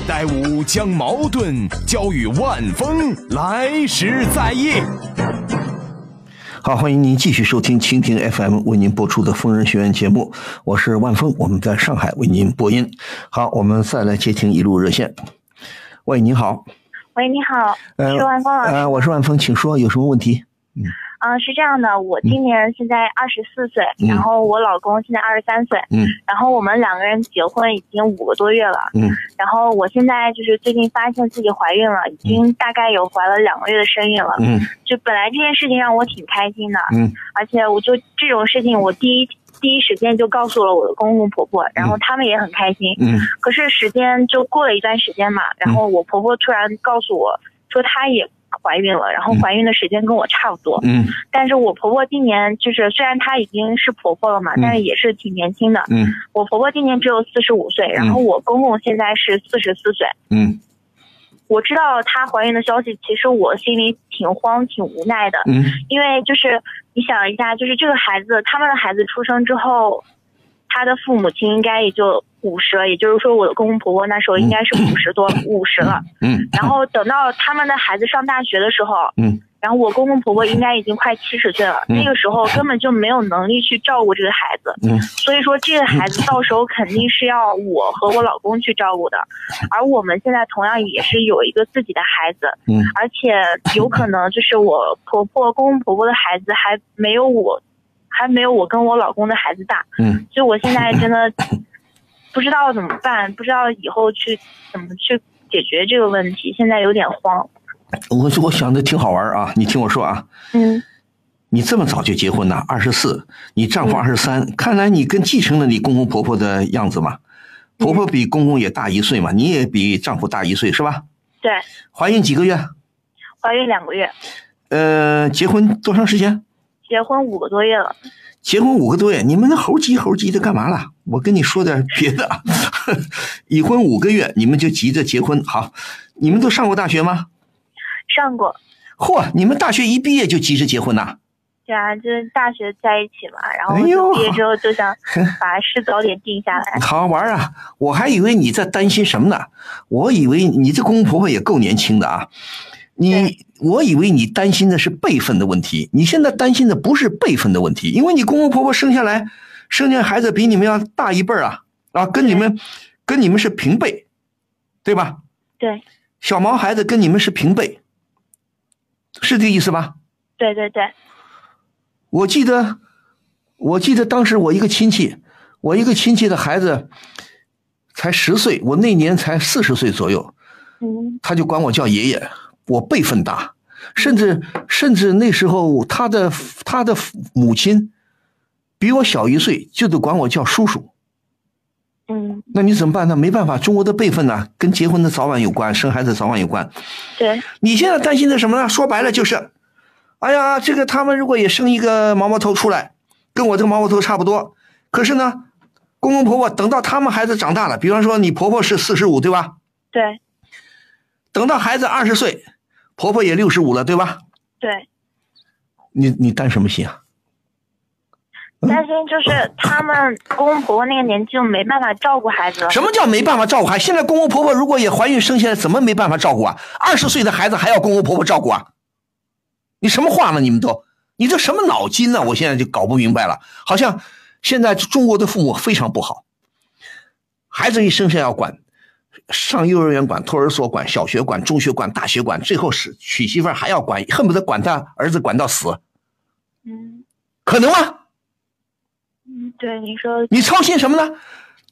待吾将矛盾交与万峰，来时再议。好，欢迎您继续收听蜻蜓 FM 为您播出的疯人学院节目，我是万峰，我们在上海为您播音。好，我们再来接听一路热线。喂，你好，喂，你好，呃，是万峰老师。呃，我是万峰，请说，有什么问题？嗯、是这样的，我今年现在二十四岁，嗯。然后我老公现在二十三岁，嗯。然后我们两个人结婚已经五个多月了，嗯。然后我现在就是最近发现自己怀孕了，已经大概有怀了两个月的身孕了，嗯。就本来这件事情让我挺开心的，嗯。而且我就这种事情，我第一第一时间就告诉了我的公公婆婆，然后他们也很开心。嗯。可是时间就过了一段时间嘛，然后我婆婆突然告诉我说，她也怀孕了，然后怀孕的时间跟我差不多。嗯但是我婆婆今年就是虽然她已经是婆婆了嘛，嗯但是也是挺年轻的。嗯我婆婆今年只有四十五岁，然后我公公现在是四十四岁。嗯我知道她怀孕的消息，其实我心里挺慌、挺无奈的。嗯因为就是你想一下，就是这个孩子，他们的孩子出生之后，他的父母亲应该也就五十了，也就是说我的公公婆婆那时候应该是五十多、五十了。嗯。然后等到他们的孩子上大学的时候，嗯。然后我公公婆婆应该已经快七十岁了，嗯。那个时候根本就没有能力去照顾这个孩子。嗯。所以说，这个孩子到时候肯定是要我和我老公去照顾的，而我们现在同样也是有一个自己的孩子，嗯。而且有可能就是我婆婆、公公婆婆的孩子还没有我，还没有我跟我老公的孩子大，嗯。所以我现在真的不知道怎么办，不知道以后去怎么去解决这个问题，现在有点慌。我我想的挺好玩啊，你听我说啊，嗯你这么早就结婚呐，二十四，你丈夫二十三，看来你跟继承了你公公婆婆的样子嘛。婆婆比公公也大一岁嘛，你也比丈夫大一岁是吧？对，怀孕几个月？怀孕两个月，呃，结婚多长时间？结婚五个多月了。结婚五个多月，你们那猴急猴急的干嘛了？我跟你说点别的啊。已婚五个月，你们就急着结婚？好，你们都上过大学吗？上过，嚯，你们大学一毕业就急着结婚呐？对啊，就是大学在一起嘛，然后毕业之后就想把事早点定下来。好玩啊！我还以为你在担心什么呢？我以为你这公公婆婆也够年轻的啊。你，我以为你担心的是辈分的问题，你现在担心的不是辈分的问题，因为你公公婆婆生下来，生下孩子比你们要大一辈儿啊啊，跟你们，跟你们是平辈，对吧？对。小毛孩子跟你们是平辈，是这意思吧？对对对，我记得，我记得当时我一个亲戚，我一个亲戚的孩子才十岁，我那年才四十岁左右，嗯。他就管我叫爷爷，我辈分大，甚至甚至那时候他的他的母亲比我小一岁，就得管我叫叔叔。嗯，那你怎么办呢？没办法，中国的辈分呢，跟结婚的早晚有关，生孩子早晚有关。对，你现在担心的什么呢？说白了就是，哎呀，这个他们如果也生一个毛毛头出来，跟我这个毛毛头差不多，可是呢，公公婆婆等到他们孩子长大了，比方说你婆婆是四十五，对吧？对等到孩子二十岁，婆婆也六十五了，对吧？对，你你担什么心啊？担心就是他们公公婆婆那个年纪就没办法照顾孩子了。什么叫没办法照顾孩子？现在公公婆婆如果也怀孕生下来，怎么没办法照顾啊？二十岁的孩子还要公公婆婆照顾啊？你什么话呢？你们都，你这什么脑筋呢？我现在就搞不明白了。好像现在中国的父母非常不好，孩子一生下要管，上幼儿园管，托儿所管，小学管，中学管，大学管，最后是娶媳妇儿还要管，恨不得管他儿子管到死，嗯可能吗？嗯，对，你说你操心什么呢？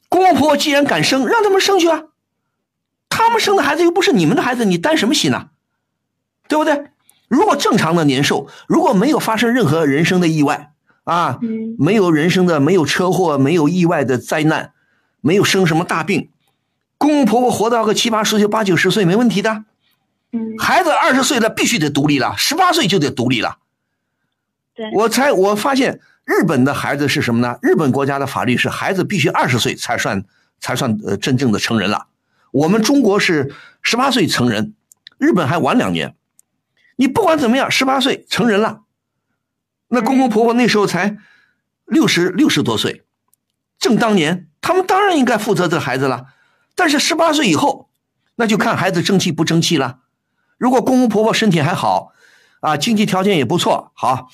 公公婆婆既然敢生，让他们生去啊！他们生的孩子又不是你们的孩子，你担什么心呢？对不对？如果正常的年寿，如果没有发生任何人生的意外啊，嗯没有人生的没有车祸、没有意外的灾难，没有生什么大病，公公婆婆活到个七八十岁、八九十岁没问题的。嗯孩子二十岁了，必须得独立了，十八岁就得独立了。对我才我发现日本的孩子是什么呢？日本国家的法律是孩子必须二十岁才算才算呃真正的成人了。我们中国是十八岁成人，日本还晚两年。你不管怎么样，十八岁成人了，那公公婆婆那时候才六十六十多岁，正当年，他们当然应该负责这个孩子了。但是十八岁以后，那就看孩子争气不争气了。如果公公婆婆身体还好，啊，经济条件也不错，好，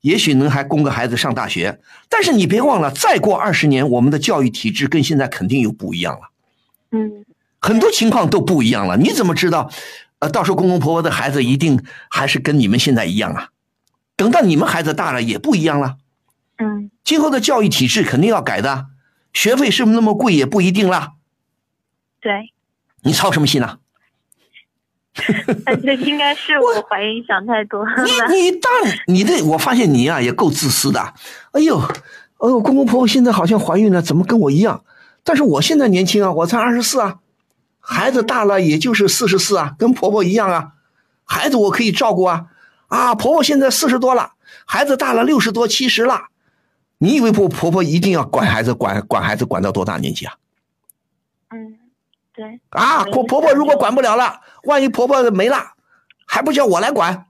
也许能还供个孩子上大学。但是你别忘了，再过二十年，我们的教育体制跟现在肯定又不一样了，嗯很多情况都不一样了。你怎么知道？呃，到时候公公婆婆的孩子一定还是跟你们现在一样啊？等到你们孩子大了，也不一样了。嗯今后的教育体制肯定要改的，学费是不是那么贵也不一定啦。对，你操什么心啊？这应该是 我怀孕想太多了。你你当你这，我发现你啊也够自私的。哎呦，哎呦，公公婆婆现在好像怀孕了，怎么跟我一样？但是我现在年轻啊，我才二十四啊，孩子大了也就是四十四啊，跟婆婆一样啊。孩子我可以照顾啊，啊，婆婆现在四十多了，孩子大了六十多七十了，你以为婆婆婆一定要管孩子管管孩子管到多大年纪啊？嗯，对。啊，婆婆婆如果管不了了，万一婆婆没了，还不叫我来管？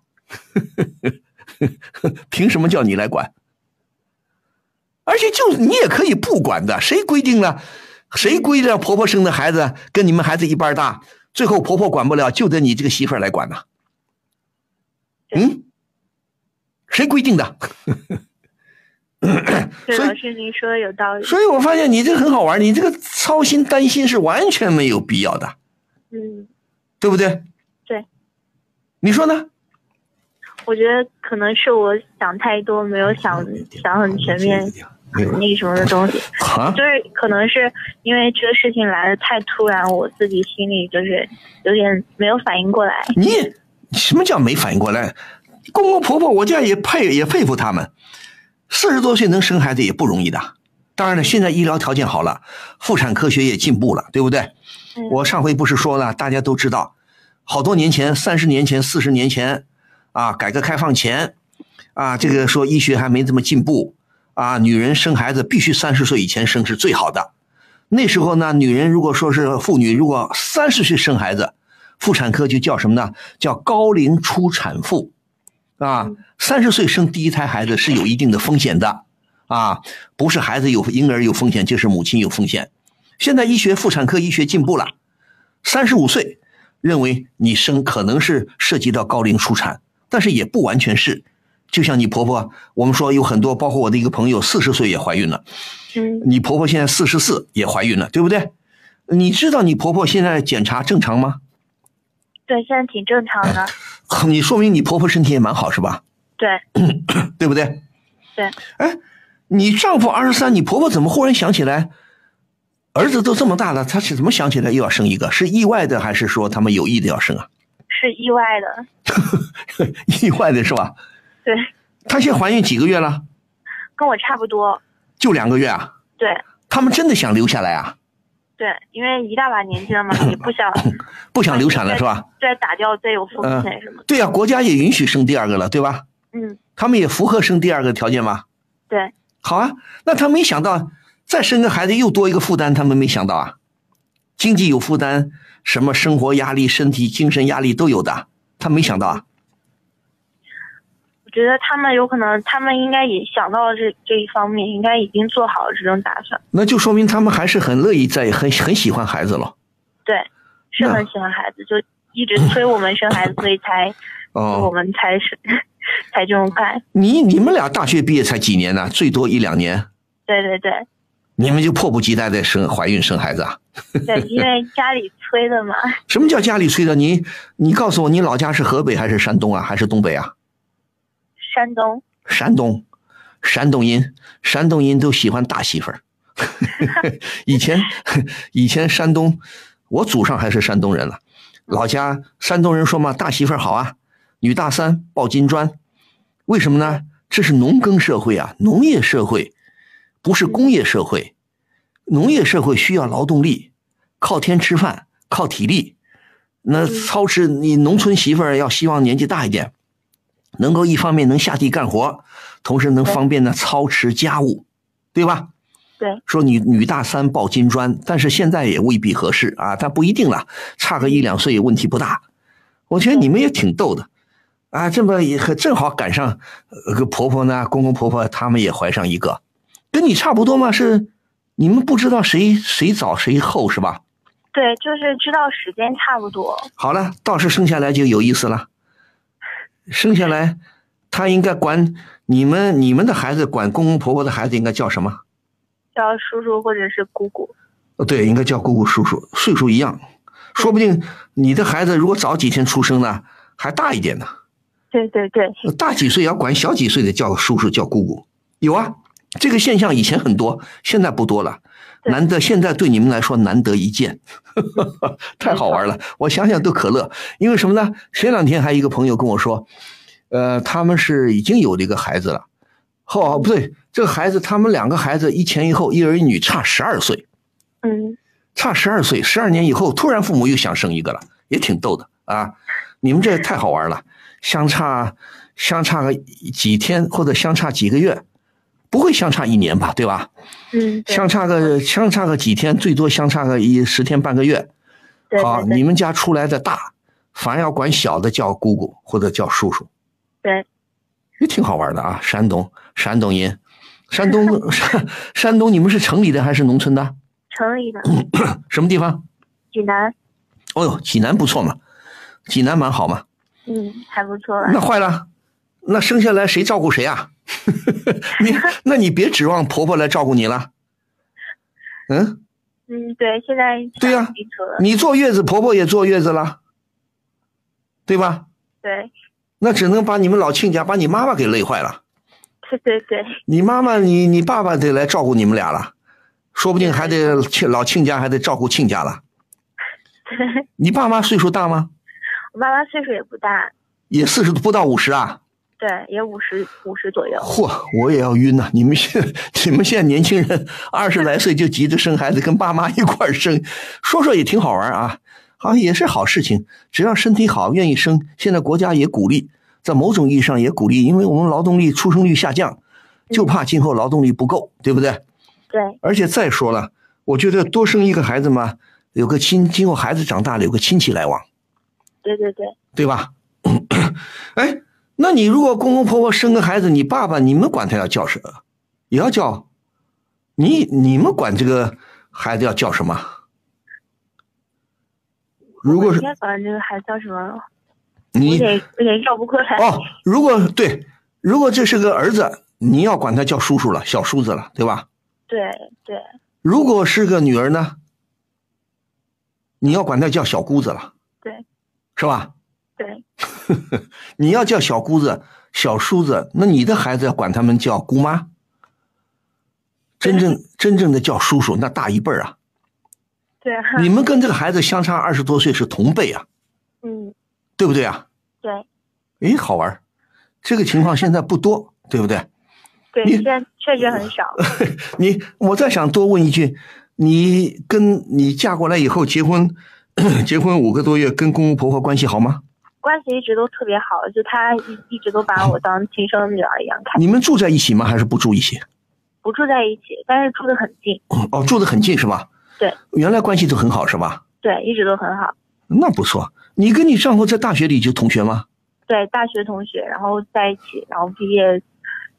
凭什么叫你来管？而且就你也可以不管的，谁规定了？谁规定婆婆生的孩子跟你们孩子一般大？最后婆婆管不了，就得你这个媳妇儿来管呢？嗯，谁规定的？对，老师您说的有道理。所以我发现你这很好玩，你这个操心担心是完全没有必要的。嗯，对不对？对。你说呢？我觉得可能是我想太多，没有想想很全面。那什么的东西，就是可能是因为这个事情来的太突然，我自己心里就是有点没有反应过来。你什么叫没反应过来？公公婆婆，我这样也佩也佩服他们，四十多岁能生孩子也不容易的。当然了，现在医疗条件好了，妇产科学也进步了，对不对？我上回不是说了，大家都知道，好多年前，三十年前、四十年前，啊，改革开放前，啊，这个说医学还没这么进步。啊，女人生孩子必须三十岁以前生是最好的。那时候呢，女人如果说是妇女，如果三十岁生孩子，妇产科就叫什么呢？叫高龄初产妇。啊，三十岁生第一胎孩子是有一定的风险的。啊，不是孩子有婴儿有风险，就是母亲有风险。现在医学妇产科医学进步了，三十五岁认为你生可能是涉及到高龄初产，但是也不完全是。就像你婆婆，我们说有很多，包括我的一个朋友，四十岁也怀孕了。嗯，你婆婆现在四十四也怀孕了，对不对？你知道你婆婆现在检查正常吗？对，现在挺正常的。你说明你婆婆身体也蛮好，是吧？对，对不对？对。哎，你丈夫二十三，你婆婆怎么忽然想起来，儿子都这么大了，她是怎么想起来又要生一个？是意外的，还是说他们有意的要生啊？是意外的。意外的是吧？对，她现在怀孕几个月了？跟我差不多，就两个月啊。对。他们真的想留下来啊？对，因为一大把年纪了嘛，也不想 不想流产了是吧？再打掉再有风险什么？对呀，国家也允许生第二个了，对吧？嗯。他们也符合生第二个条件吗？对。好啊，那他没想到再生个孩子又多一个负担，他们没想到啊，经济有负担，什么生活压力、身体、精神压力都有的，他没想到啊。觉得他们有可能，他们应该也想到了这这一方面，应该已经做好了这种打算。那就说明他们还是很乐意在，很很喜欢孩子了。对，是很喜欢孩子，就一直催我们生孩子，所以才，我们才是才这么快。你你们俩大学毕业才几年呢？最多一两年。对对对。你们就迫不及待在生怀孕生孩子啊？对，因为家里催的嘛。什么叫家里催的？你你告诉我，你老家是河北还是山东啊？还是东北啊？山东，山东，山东人，山东人都喜欢大媳妇儿。以前，以前山东，我祖上还是山东人了。老家山东人说嘛，大媳妇儿好啊，女大三抱金砖。为什么呢？这是农耕社会啊，农业社会，不是工业社会。农业社会需要劳动力，靠天吃饭，靠体力。那操持你农村媳妇儿要希望年纪大一点。能够一方面能下地干活，同时能方便呢操持家务，对吧？对。说女女大三抱金砖，但是现在也未必合适啊，但不一定了，差个一两岁问题不大。我觉得你们也挺逗的，啊，这么也正好赶上个婆婆呢，公公婆婆他们也怀上一个，跟你差不多嘛？是你们不知道谁谁早谁后是吧？对，就是知道时间差不多。好了，到时生下来就有意思了。生下来，他应该管你们你们的孩子，管公公婆婆的孩子应该叫什么？叫叔叔或者是姑姑。哦，对，应该叫姑姑叔叔，岁数一样，说不定你的孩子如果早几天出生呢，还大一点呢。对对对，大几岁要管小几岁的叫叔叔叫姑姑，有啊，这个现象以前很多，现在不多了。难得现在对你们来说难得一见，太好玩了。我想想都可乐，因为什么呢？前两天还有一个朋友跟我说，呃，他们是已经有了一个孩子了。哦，不对，这个孩子他们两个孩子一前一后，一儿一女，差十二岁。嗯，差十二岁，十二年以后，突然父母又想生一个了，也挺逗的啊。你们这太好玩了，相差相差个几天或者相差几个月，不会相差一年吧？对吧？嗯，相差个相差个几天，最多相差个一十天半个月。好，你们家出来的大，反而要管小的叫姑姑或者叫叔叔。对，也挺好玩的啊！山东，山东人，山东山 山东，你们是城里的还是农村的？城里的。什么地方？济南。哦哟，济南不错嘛，济南蛮好嘛。嗯，还不错了。那坏了，那生下来谁照顾谁啊？你，那你别指望婆婆来照顾你了。嗯。嗯，对，现在对呀，你坐月子，婆婆也坐月子了，对吧？对。那只能把你们老亲家，把你妈妈给累坏了。对对对。你妈妈，你你爸爸得来照顾你们俩了，说不定还得亲老亲家还得照顾亲家了。你爸妈岁数大吗？我爸妈岁数也不大，也四十不到五十啊。对，也五十五十左右。嚯，我也要晕呐！你们现你们现在年轻人二十来岁就急着生孩子，跟爸妈一块儿生，说说也挺好玩啊，好像也是好事情。只要身体好，愿意生，现在国家也鼓励，在某种意义上也鼓励，因为我们劳动力出生率下降，就怕今后劳动力不够，对不对？对。而且再说了，我觉得多生一个孩子嘛，有个亲，今后孩子长大了有个亲戚来往。对对对。对吧？哎。那你如果公公婆婆生个孩子，你爸爸你们管他要叫什么？也要叫，你你们管这个孩子要叫什么？如果是管这个孩子叫什么？你。哦，如果对，如果这是个儿子，你要管他叫叔叔了，小叔子了，对吧？对对。如果是个女儿呢？你要管他叫小姑子了。对。是吧？对，你要叫小姑子、小叔子，那你的孩子要管他们叫姑妈。真正真正的叫叔叔，那大一辈儿啊。对。你们跟这个孩子相差二十多岁，是同辈啊。嗯。对不对啊？对。哎，好玩这个情况现在不多，对不对？对，现在确实很少。你，我再想多问一句，你跟你嫁过来以后结婚，结婚五个多月，跟公公婆婆关系好吗？关系一直都特别好，就他一一直都把我当亲生女儿一样看。你们住在一起吗？还是不住一起？不住在一起，但是住的很近。哦，住的很近是吧？对。原来关系都很好是吧？对，一直都很好。那不错。你跟你丈夫在大学里就同学吗？对，大学同学，然后在一起，然后毕业，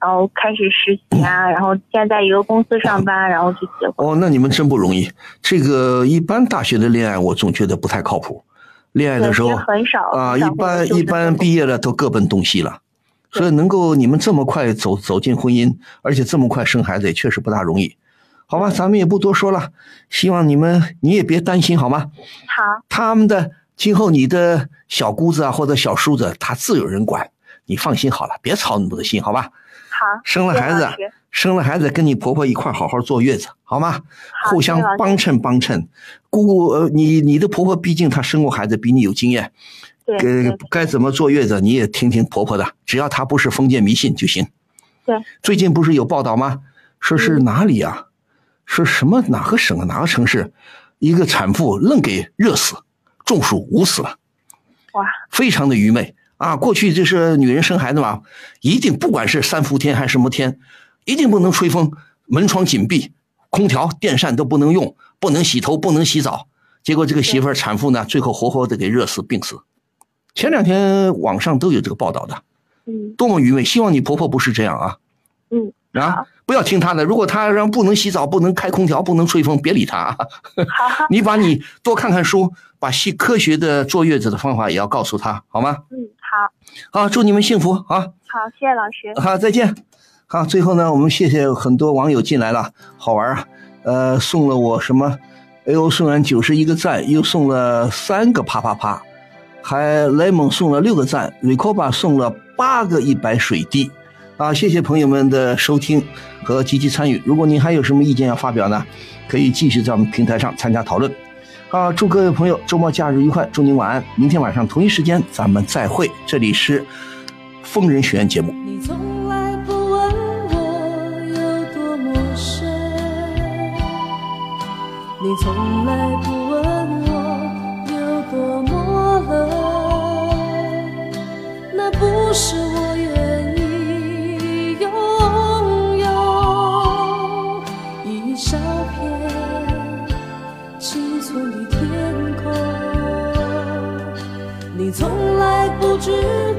然后开始实习啊，然后现在在一个公司上班，然后就结婚。哦，那你们真不容易。这个一般大学的恋爱，我总觉得不太靠谱。恋爱的时候很少啊，一般一般毕业了都各奔东西了，所以能够你们这么快走走进婚姻，而且这么快生孩子也确实不大容易，好吧，咱们也不多说了，希望你们你也别担心好吗？好，他们的今后你的小姑子啊或者小叔子，他自有人管，你放心好了，别操那么多心，好吧？好，生了孩子。生了孩子，跟你婆婆一块好好坐月子，好吗？互相帮衬帮衬。姑姑，呃，你你的婆婆毕竟她生过孩子，比你有经验。对。该该怎么坐月子，你也听听婆婆的，只要她不是封建迷信就行。对。最近不是有报道吗？说是哪里啊？说什么哪个省哪个城市，一个产妇愣给热死，中暑捂死了。哇！非常的愚昧啊！过去就是女人生孩子嘛，一定不管是三伏天还是什么天。一定不能吹风，门窗紧闭，空调、电扇都不能用，不能洗头，不能洗澡。结果这个媳妇儿产妇呢，最后活活的给热死、病死。前两天网上都有这个报道的，嗯，多么愚昧！希望你婆婆不是这样啊，嗯，啊，不要听她的。如果她让不能洗澡、不能开空调、不能吹风，别理她啊。好，你把你多看看书，把细科学的坐月子的方法也要告诉她，好吗？嗯，好。好，祝你们幸福啊！好，谢谢老师。好，再见。好，最后呢，我们谢谢很多网友进来了，好玩啊！呃，送了我什么？哎呦，送完九十一个赞，又送了三个啪啪啪，还雷蒙送了六个赞，瑞科巴送了八个一百水滴，啊，谢谢朋友们的收听和积极参与。如果您还有什么意见要发表呢，可以继续在我们平台上参加讨论。啊祝各位朋友周末假日愉快祝您晚安。明天晚上同一时间咱们再会。这里是疯人学院节目。你从来不问我有多陌生你从来不问我有多么冷。那不是我知